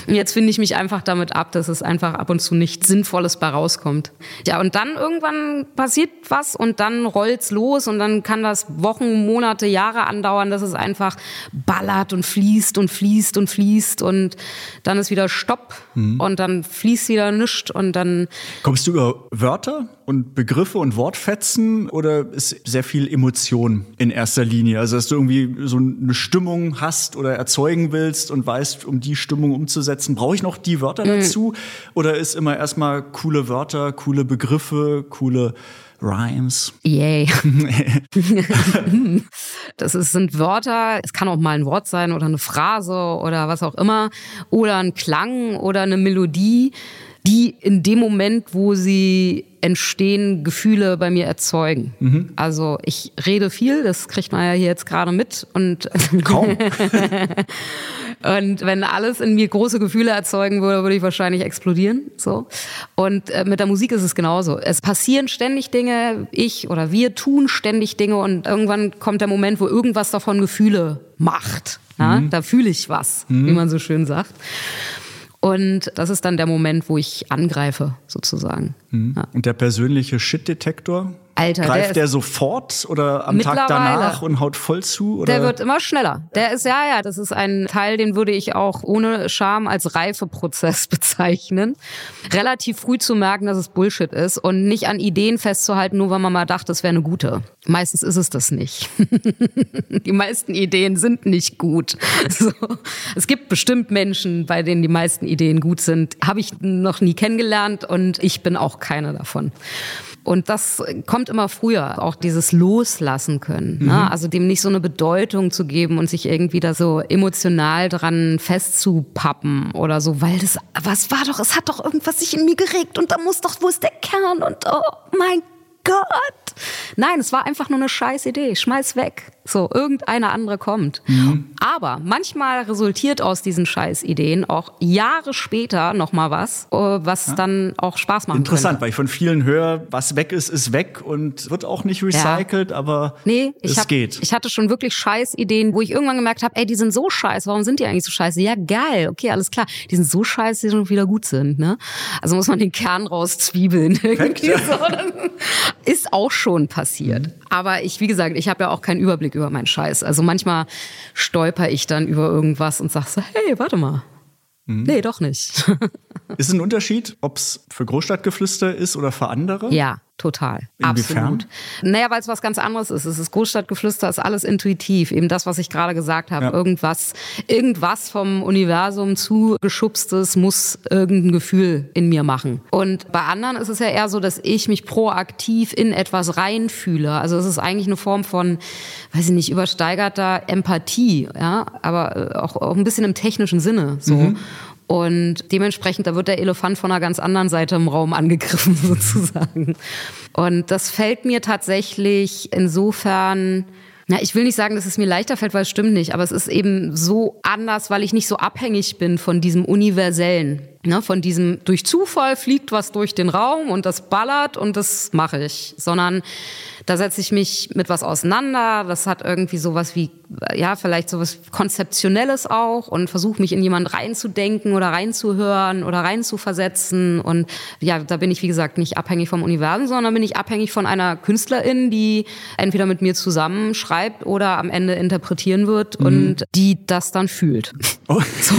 Und jetzt finde ich mich einfach damit ab, dass es einfach ab und zu nichts Sinnvolles bei rauskommt. Ja, und dann irgendwann passiert was und dann rollt's los und dann kann das Wochen, Monate, Jahre andauern, dass es einfach ballert und fließt und fließt und fließt und dann ist wieder Stopp mhm. und dann fließt wieder nichts und dann. Kommst du über Wörter und Begriffe und Wortfetzen oder ist sehr viel Emotion in erster Linie? Also, dass du irgendwie so eine Stimmung hast oder erzeugen willst und weißt, um die Stimmung umzusetzen, brauche ich noch die Wörter mhm. dazu? Oder ist immer erstmal coole Wörter, coole Begriffe, coole Rhymes. Yay. (laughs) das ist, sind Wörter, es kann auch mal ein Wort sein oder eine Phrase oder was auch immer oder ein Klang oder eine Melodie, die in dem Moment, wo sie entstehen, Gefühle bei mir erzeugen. Mhm. Also ich rede viel, das kriegt man ja hier jetzt gerade mit und (laughs) kaum. (laughs) Und wenn alles in mir große Gefühle erzeugen würde, würde ich wahrscheinlich explodieren. So. Und äh, mit der Musik ist es genauso. Es passieren ständig Dinge, ich oder wir tun ständig Dinge und irgendwann kommt der Moment, wo irgendwas davon Gefühle macht. Ja? Mhm. Da fühle ich was, mhm. wie man so schön sagt. Und das ist dann der Moment, wo ich angreife, sozusagen. Mhm. Ja. Und der persönliche Shit-Detektor, Alter, Greift der, der sofort oder am Tag danach und haut voll zu? Oder? Der wird immer schneller. Der ist, ja, ja, das ist ein Teil, den würde ich auch ohne Scham als Reifeprozess (laughs) bezeichnen. Relativ früh zu merken, dass es Bullshit ist und nicht an Ideen festzuhalten, nur weil man mal dachte, es wäre eine gute. Meistens ist es das nicht. (laughs) die meisten Ideen sind nicht gut. (laughs) So. Es gibt bestimmt Menschen, bei denen die meisten Ideen gut sind. Habe ich noch nie kennengelernt und ich bin auch keine davon. Und das kommt immer früher, auch dieses Loslassen können. Ne? Mhm. Also dem nicht so eine Bedeutung zu geben und sich irgendwie da so emotional dran festzupappen oder so, weil das, was war doch, es hat doch irgendwas sich in mir geregt und da muss doch, wo ist der Kern und oh mein Gott. Nein, es war einfach nur eine scheiß Idee. Schmeiß weg. So, irgendeine andere kommt. Mhm. Aber manchmal resultiert aus diesen Scheißideen auch Jahre später nochmal was, äh, was ja. dann auch Spaß macht. Interessant, könnte. weil ich von vielen höre, was weg ist, ist weg und wird auch nicht recycelt, ja. aber nee, es hab, geht. Ich hatte schon wirklich Scheißideen, wo ich irgendwann gemerkt habe, ey, die sind so scheiße, warum sind die eigentlich so scheiße? Ja, geil, okay, alles klar. Die sind so scheiße, die schon wieder gut sind. Ne? Also muss man den Kern rauszwiebeln. (laughs) Irgendwie so. (laughs) Ist auch schon passiert. Mhm. Aber ich, wie gesagt, ich habe ja auch keinen Überblick über meinen Scheiß. Also manchmal stolper ich dann über irgendwas und sag so, hey, warte mal. Mhm. Nee, doch nicht. (laughs) ist es ein Unterschied, ob es für Großstadtgeflüster ist oder für andere? Ja, Total. Inwiefern? Absolut. Naja, weil es was ganz anderes ist. Es ist Großstadtgeflüster, ist alles intuitiv. Eben das, was ich gerade gesagt habe. Ja. Irgendwas, irgendwas vom Universum zugeschubstes muss irgendein Gefühl in mir machen. Und bei anderen ist es ja eher so, dass ich mich proaktiv in etwas reinfühle. Also es ist eigentlich eine Form von, weiß ich nicht, übersteigerter Empathie, ja, aber äh, auch, auch ein bisschen im technischen Sinne, so. Mhm. Und dementsprechend, da wird der Elefant von einer ganz anderen Seite im Raum angegriffen, (laughs) sozusagen. Und das fällt mir tatsächlich insofern, na, ich will nicht sagen, dass es mir leichter fällt, weil es stimmt nicht, aber es ist eben so anders, weil ich nicht so abhängig bin von diesem Universellen. Ne, von diesem durch Zufall fliegt was durch den Raum und das ballert und das mache ich, sondern da setze ich mich mit was auseinander. Das hat irgendwie sowas wie, ja, vielleicht sowas Konzeptionelles auch und versuche mich in jemand reinzudenken oder reinzuhören oder reinzuversetzen. Und ja, da bin ich, wie gesagt, nicht abhängig vom Universum, sondern bin ich abhängig von einer Künstlerin, die entweder mit mir zusammen schreibt oder am Ende interpretieren wird mhm. und die das dann fühlt. Oh. (laughs) So.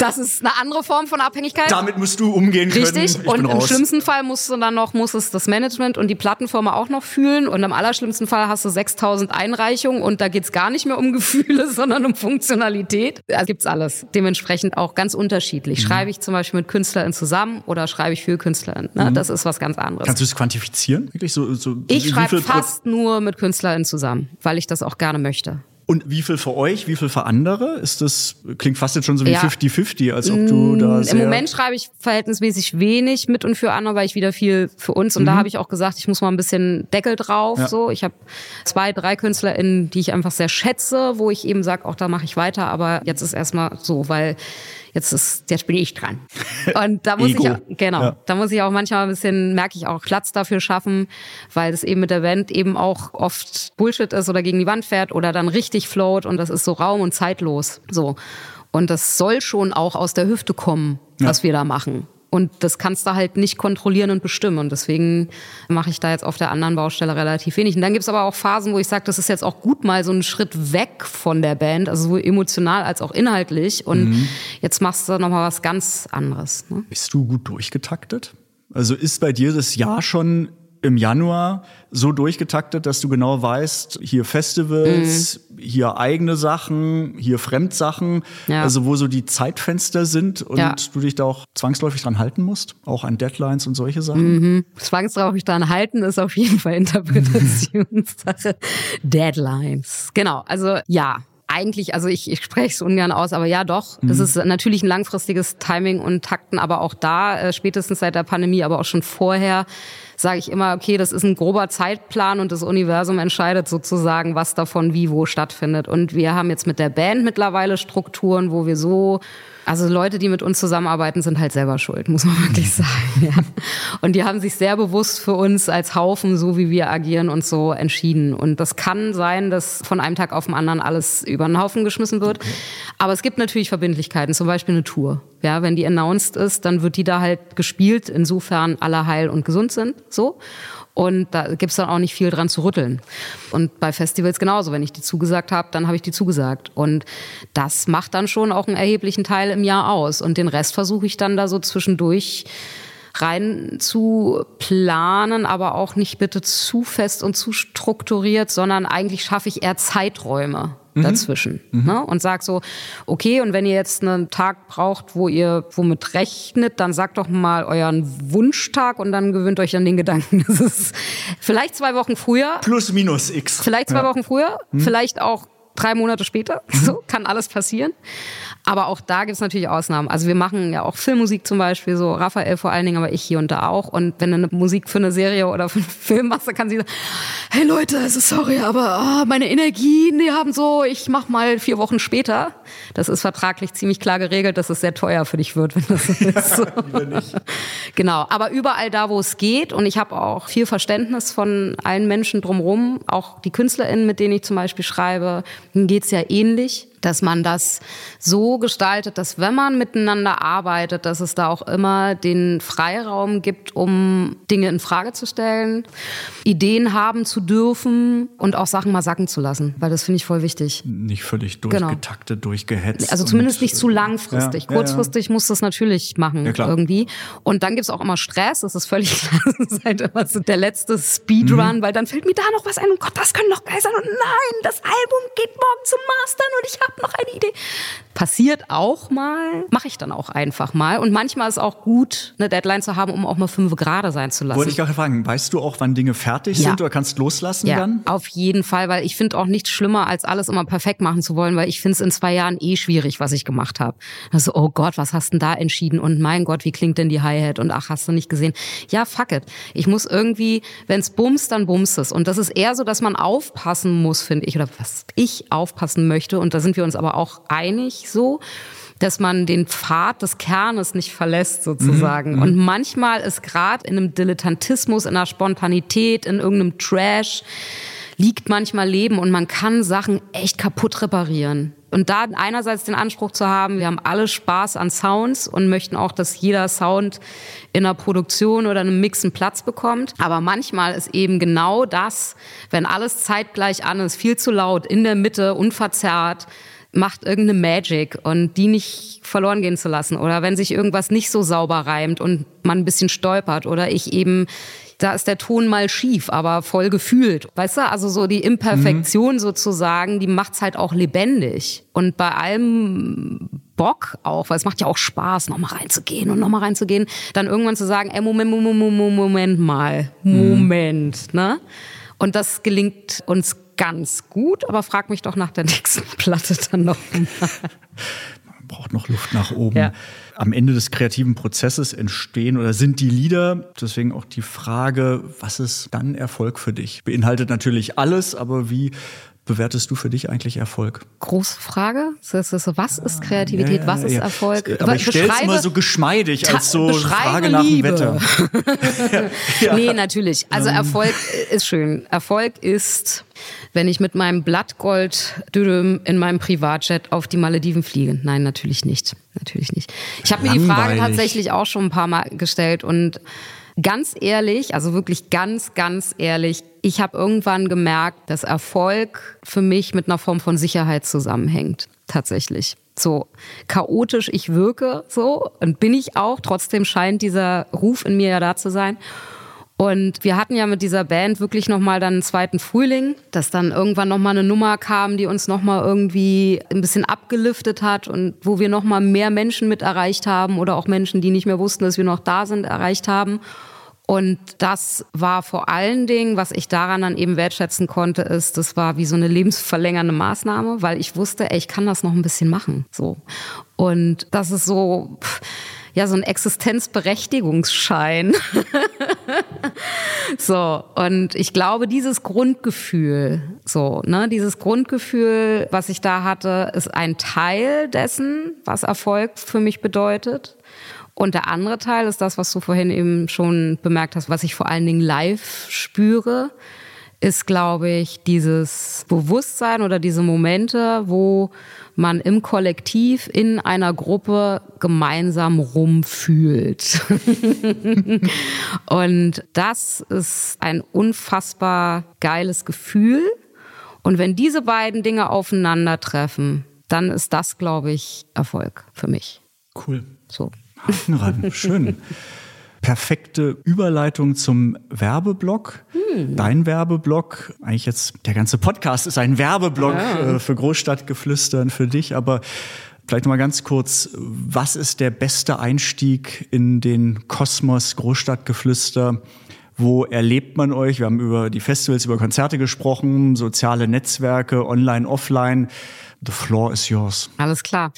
Das ist eine andere Form von Abhängigkeit. Damit musst du umgehen können. Richtig. und im schlimmsten Fall musst du dann noch, muss es das Management und die Plattenfirma auch noch fühlen und im allerschlimmsten Fall hast du 6000 Einreichungen und da geht's gar nicht mehr um Gefühle, (laughs) sondern um Funktionalität. Da gibt's alles. Dementsprechend auch ganz unterschiedlich. Mhm. Schreibe ich zum Beispiel mit KünstlerInnen zusammen oder schreibe ich für KünstlerInnen? Ne? Mhm. Das ist was ganz anderes. Kannst du es quantifizieren? Wirklich so, so ich schreibe fast nur mit KünstlerInnen zusammen, weil ich das auch gerne möchte. Und wie viel für euch, wie viel für andere? Ist das, klingt fast jetzt schon so wie 50-50, ja. als ob du da sehr... Im Moment schreibe ich verhältnismäßig wenig mit und für andere, weil ich wieder viel für uns. Und mhm. da habe ich auch gesagt, ich muss mal ein bisschen Deckel drauf. Ja. So, Ich habe zwei, drei KünstlerInnen, die ich einfach sehr schätze, wo ich eben sage, auch da mache ich weiter. Aber jetzt ist erstmal so, weil jetzt ist, jetzt bin ich dran. (laughs) Und da muss ich auch, genau, Ja. da muss ich auch manchmal ein bisschen, merke ich auch, Platz dafür schaffen, weil das eben mit der Band eben auch oft Bullshit ist oder gegen die Wand fährt oder dann richtig float und das ist so raum- und zeitlos. So. Und das soll schon auch aus der Hüfte kommen, Ja. was wir da machen. Und das kannst du halt nicht kontrollieren und bestimmen. Und deswegen mache ich da jetzt auf der anderen Baustelle relativ wenig. Und dann gibt's aber auch Phasen, wo ich sage, das ist jetzt auch gut mal so ein Schritt weg von der Band, also sowohl emotional als auch inhaltlich. Und jetzt machst du nochmal was ganz anderes. Ne? Bist du gut durchgetaktet? Also ist bei dir das Jahr schon im Januar so durchgetaktet, dass du genau weißt, hier Festivals, hier eigene Sachen, hier Fremdsachen, Mhm. Ja. also wo so die Zeitfenster sind und Ja. du dich da auch zwangsläufig dran halten musst, auch an Deadlines und solche Sachen? Mhm. Zwangsläufig daran halten ist auf jeden Fall (laughs) Interpretationssache. Deadlines. Genau, also ja. Eigentlich, also ich, ich spreche es ungern aus, aber ja doch. Das ist natürlich ein langfristiges Timing und Takten, aber auch da, äh, spätestens seit der Pandemie, aber auch schon vorher, sage ich immer, okay, das ist ein grober Zeitplan und das Universum entscheidet sozusagen, was davon wie wo stattfindet. Und wir haben jetzt mit der Band mittlerweile Strukturen, wo wir so also Leute, die mit uns zusammenarbeiten, sind halt selber schuld, muss man wirklich sagen. Ja. Und die haben sich sehr bewusst für uns als Haufen, so wie wir agieren und so entschieden. Und das kann sein, dass von einem Tag auf den anderen alles über den Haufen geschmissen wird. Aber es gibt natürlich Verbindlichkeiten, zum Beispiel eine Tour. Ja, wenn die announced ist, dann wird die da halt gespielt, insofern alle heil und gesund sind. So. Und da gibt's dann auch nicht viel dran zu rütteln. Und bei Festivals genauso. Wenn ich die zugesagt habe, dann habe ich die zugesagt. Und das macht dann schon auch einen erheblichen Teil im Jahr aus. Und den Rest versuche ich dann da so zwischendurch rein zu planen, aber auch nicht bitte zu fest und zu strukturiert, sondern eigentlich schaffe ich eher Zeiträume dazwischen ne? und sag so, okay, und wenn ihr jetzt einen Tag braucht, wo ihr womit rechnet, dann sagt doch mal euren Wunschtag und dann gewöhnt euch an den Gedanken. (laughs) Das ist vielleicht zwei Wochen früher, Plus minus X. Vielleicht zwei Ja. Wochen früher, vielleicht auch drei Monate später. So kann alles passieren. Aber auch da gibt's natürlich Ausnahmen. Also wir machen ja auch Filmmusik zum Beispiel, so Raphael vor allen Dingen, aber ich hier und da auch. Und wenn du eine Musik für eine Serie oder für einen (laughs) Film machst, dann kann sie sagen, hey Leute, also sorry, aber ah, meine Energien, die haben so, ich mach mal vier Wochen später. Das ist vertraglich ziemlich klar geregelt, dass es sehr teuer für dich wird, (laughs) wenn das so (laughs) ist. So. Genau, aber überall da, wo es geht, und ich habe auch viel Verständnis von allen Menschen drumherum, auch die KünstlerInnen, mit denen ich zum Beispiel schreibe, denen geht's ja ähnlich, dass man das so gestaltet, dass wenn man miteinander arbeitet, dass es da auch immer den Freiraum gibt, um Dinge in Frage zu stellen, Ideen haben zu dürfen und auch Sachen mal sacken zu lassen, weil das finde ich voll wichtig. Nicht völlig Genau. durchgetaktet, durchgehetzt. Also zumindest nicht zu langfristig. ja, ja, Kurzfristig muss das natürlich machen Ja, irgendwie. Und dann gibt's auch immer Stress, das ist völlig (laughs) klar. Das ist halt immer so der letzte Speedrun, Mhm. weil dann fällt mir da noch was ein und Gott, das können doch geil sein. Und nein, das Album geht morgen zum Mastern und ich habe noch eine Idee. Passiert auch mal, mache ich dann auch einfach mal. Und manchmal ist auch gut, eine Deadline zu haben, um auch mal fünf gerade sein zu lassen. Wollte ich gerade fragen, weißt du auch, wann Dinge fertig Ja. sind oder kannst loslassen Ja, dann? auf jeden Fall, weil ich finde auch nichts schlimmer, als alles immer perfekt machen zu wollen, weil ich finde es in zwei Jahren eh schwierig, was ich gemacht habe. Also, oh Gott, was hast denn da entschieden? Und mein Gott, wie klingt denn die Hi-Hat? Und ach, hast du nicht gesehen? Ja, fuck it. Ich muss irgendwie, wenn's bumst, dann bumst es. Und das ist eher so, dass man aufpassen muss, finde ich, oder was ich aufpassen möchte. Und da sind wir uns aber auch einig so dass man den Pfad des Kernes nicht verlässt sozusagen. Und manchmal ist gerade in einem Dilettantismus, in einer Spontanität, in irgendeinem Trash liegt manchmal Leben und man kann Sachen echt kaputt reparieren. Und da einerseits den Anspruch zu haben, wir haben alle Spaß an Sounds und möchten auch, dass jeder Sound in einer Produktion oder einem Mix einen Platz bekommt. Aber manchmal ist eben genau das, wenn alles zeitgleich an ist, viel zu laut, in der Mitte, unverzerrt, macht irgendeine Magic und die nicht verloren gehen zu lassen. Oder wenn sich irgendwas nicht so sauber reimt und man ein bisschen stolpert oder ich eben, da ist der Ton mal schief, aber voll gefühlt. Weißt du, also so die Imperfektion sozusagen, die macht's halt auch lebendig. Und bei allem Bock auch, weil es macht ja auch Spaß, nochmal reinzugehen und nochmal reinzugehen, dann irgendwann zu sagen, ey, Moment, Moment, Moment, Moment mal, Moment, ne? Und das gelingt uns ganz gut, aber frag mich doch nach der (laughs) nächsten Platte dann noch mal. braucht noch Luft nach oben. Ja. Am Ende des kreativen Prozesses entstehen oder sind die Lieder, deswegen auch die Frage, was ist dann Erfolg für dich? Beinhaltet natürlich alles, aber wie bewertest du für dich eigentlich Erfolg? Große Frage. Was ist Kreativität? Ja, ja, was ist ja. Erfolg? Aber ich stelle es immer so geschmeidig als so Frage nach dem Wetter. (laughs) nee, natürlich. Also ähm. Erfolg ist schön. Erfolg ist, wenn ich mit meinem Blattgold in meinem Privatjet auf die Malediven fliege. Nein, natürlich nicht. Natürlich nicht. Ich habe mir die Frage tatsächlich auch schon ein paar Mal gestellt und Ganz ehrlich, also wirklich ganz, ganz ehrlich, ich habe irgendwann gemerkt, dass Erfolg für mich mit einer Form von Sicherheit zusammenhängt. Tatsächlich. So chaotisch ich wirke, so und bin ich auch. Trotzdem scheint dieser Ruf in mir ja da zu sein. Und wir hatten ja mit dieser Band wirklich nochmal dann einen zweiten Frühling, dass dann irgendwann nochmal eine Nummer kam, die uns nochmal irgendwie ein bisschen abgeliftet hat und wo wir nochmal mehr Menschen mit erreicht haben oder auch Menschen, die nicht mehr wussten, dass wir noch da sind, erreicht haben. Und das war vor allen Dingen, was ich daran dann eben wertschätzen konnte, ist, das war wie so eine lebensverlängernde Maßnahme, weil ich wusste, ey, ich kann das noch ein bisschen machen, so. Und das ist so, ja, so ein Existenzberechtigungsschein. (laughs) so. Und ich glaube, dieses Grundgefühl, so, ne, dieses Grundgefühl, was ich da hatte, ist ein Teil dessen, was Erfolg für mich bedeutet. Und der andere Teil ist das, was du vorhin eben schon bemerkt hast, was ich vor allen Dingen live spüre, ist, glaube ich, dieses Bewusstsein oder diese Momente, wo man im Kollektiv in einer Gruppe gemeinsam rumfühlt. (laughs) und das ist ein unfassbar geiles Gefühl. Und wenn diese beiden Dinge aufeinandertreffen, dann ist das, glaube ich, Erfolg für mich. Cool. So. Haken ran. Schön. (laughs) Perfekte Überleitung zum Werbeblock. Hm. Dein Werbeblock, eigentlich jetzt der ganze Podcast ist ein Werbeblock ja. äh, für Großstadtgeflüstern für dich, aber Vielleicht mal ganz kurz, was ist der beste Einstieg in den Kosmos Großstadtgeflüster? Wo erlebt man euch? Wir haben über die Festivals, über Konzerte gesprochen, soziale Netzwerke, online, offline. The floor is yours. Alles klar.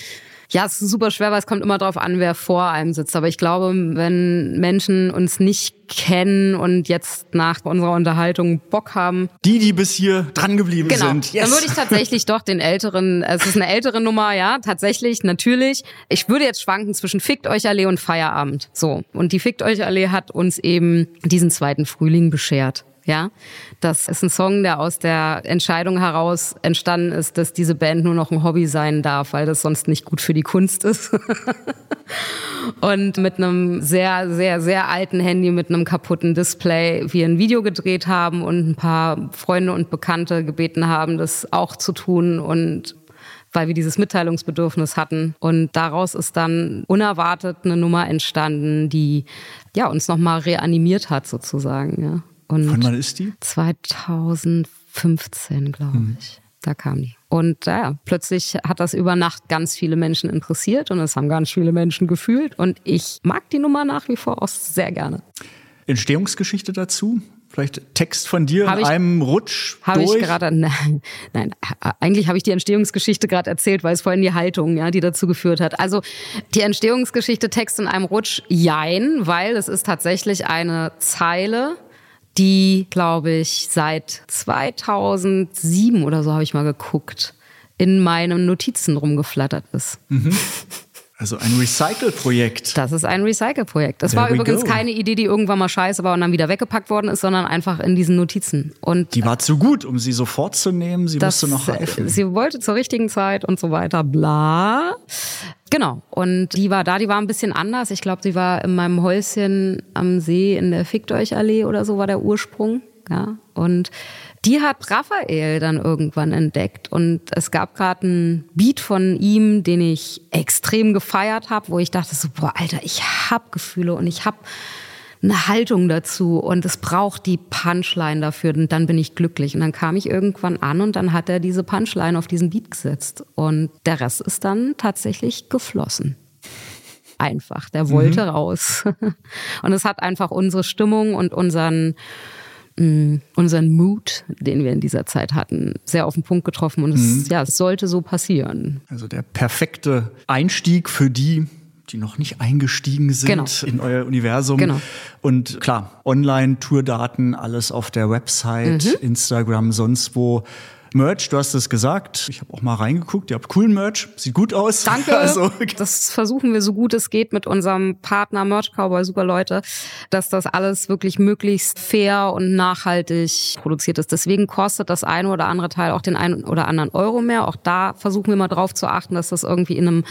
Ja, es ist super schwer, weil es kommt immer darauf an, wer vor einem sitzt. Aber ich glaube, wenn Menschen uns nicht kennen und jetzt nach unserer Unterhaltung Bock haben. Die, die bis hier dran geblieben genau. sind. Yes. Dann würde ich tatsächlich doch den älteren, es ist eine ältere Nummer, ja, tatsächlich, natürlich. Ich würde jetzt schwanken zwischen Fickt euch Allee und Feierabend. So. Und die Fickt euch Allee hat uns eben diesen zweiten Frühling beschert. Ja, das ist ein Song, der aus der Entscheidung heraus entstanden ist, dass diese Band nur noch ein Hobby sein darf, weil das sonst nicht gut für die Kunst ist. (laughs) und mit einem sehr, sehr, sehr alten Handy mit einem kaputten Display wir ein Video gedreht haben und ein paar Freunde und Bekannte gebeten haben, das auch zu tun und weil wir dieses Mitteilungsbedürfnis hatten. Und daraus ist dann unerwartet eine Nummer entstanden, die ja uns nochmal reanimiert hat sozusagen. Ja. Und Von wann ist die? 2015, glaube mhm. ich. Da kam die. Und ja, plötzlich hat das über Nacht ganz viele Menschen interessiert und es haben ganz viele Menschen gefühlt. Und ich mag die Nummer nach wie vor auch sehr gerne. Entstehungsgeschichte dazu? Vielleicht Text von dir hab in ich, einem Rutsch Habe ich gerade, (laughs) nein, nein, eigentlich habe ich die Entstehungsgeschichte gerade erzählt, weil es vorhin die Haltung, ja, die dazu geführt hat. Also die Entstehungsgeschichte Text in einem Rutsch, jein, weil es ist tatsächlich eine Zeile, die, glaube ich, seit 2007 oder so habe ich mal geguckt, in meinen Notizen rumgeflattert ist. Mhm. Also ein Recycle-Projekt. Das ist ein Recycle-Projekt. Das There war übrigens go. keine Idee, die irgendwann mal scheiße war und dann wieder weggepackt worden ist, sondern einfach in diesen Notizen. Und die war zu gut, um sie sofort zu nehmen. Sie musste noch reifen. Sie wollte zur richtigen Zeit und so weiter. Bla. Genau. Und die war da, die war ein bisschen anders. Ich glaube, sie war in meinem Häuschen am See in der Fickt euch Allee oder so war der Ursprung. Ja. Und die hat Raphael dann irgendwann entdeckt und es gab gerade einen Beat von ihm, den ich extrem gefeiert habe, wo ich dachte so, boah, Alter, ich hab Gefühle und ich hab eine Haltung dazu und es braucht die Punchline dafür und dann bin ich glücklich. Und dann kam ich irgendwann an und dann hat er diese Punchline auf diesen Beat gesetzt und der Rest ist dann tatsächlich geflossen. Einfach, der wollte mhm. raus. (laughs) Und es hat einfach unsere Stimmung und unseren mh, unseren Mut, den wir in dieser Zeit hatten, sehr auf den Punkt getroffen und es, mhm. ja, es sollte so passieren. Also der perfekte Einstieg für die, die noch nicht eingestiegen sind genau. in euer Universum. Genau. Und klar, Online-Tourdaten, alles auf der Website, mhm. Instagram, sonst wo. Merch, du hast es gesagt. Ich habe auch mal reingeguckt. Ihr habt coolen Merch. Sieht gut aus. Danke. (laughs) Also, das versuchen wir so gut es geht mit unserem Partner Merch Cowboy Super Leute, dass das alles wirklich möglichst fair und nachhaltig produziert ist. Deswegen kostet das eine oder andere Teil auch den einen oder anderen Euro mehr. Auch da versuchen wir mal drauf zu achten, dass das irgendwie in einem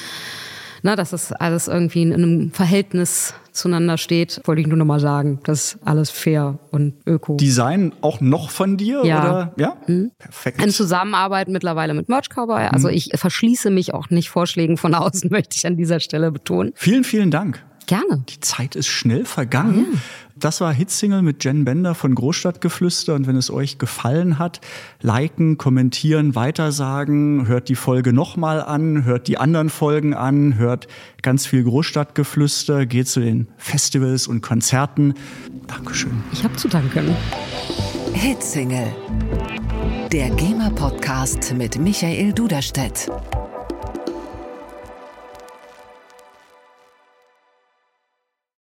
na, dass das alles irgendwie in einem Verhältnis zueinander steht, wollte ich nur noch mal sagen. Das ist alles fair und öko. Design auch noch von dir? Ja. Oder? Ja? Mhm. Perfekt. In Zusammenarbeit mittlerweile mit Merch Cowboy. Also mhm. ich verschließe mich auch nicht Vorschlägen von außen, (laughs) möchte ich an dieser Stelle betonen. Vielen, vielen Dank. Gerne. Die Zeit ist schnell vergangen. Ja. Das war Hitsingle mit Jen Bender von Großstadtgeflüster. Und wenn es euch gefallen hat, liken, kommentieren, weitersagen, hört die Folge nochmal an, hört die anderen Folgen an, hört ganz viel Großstadtgeflüster, geht zu den Festivals und Konzerten. Dankeschön. Ich habe zu danken. Hitsingle. Der GEMA-Podcast mit Michael Duderstedt.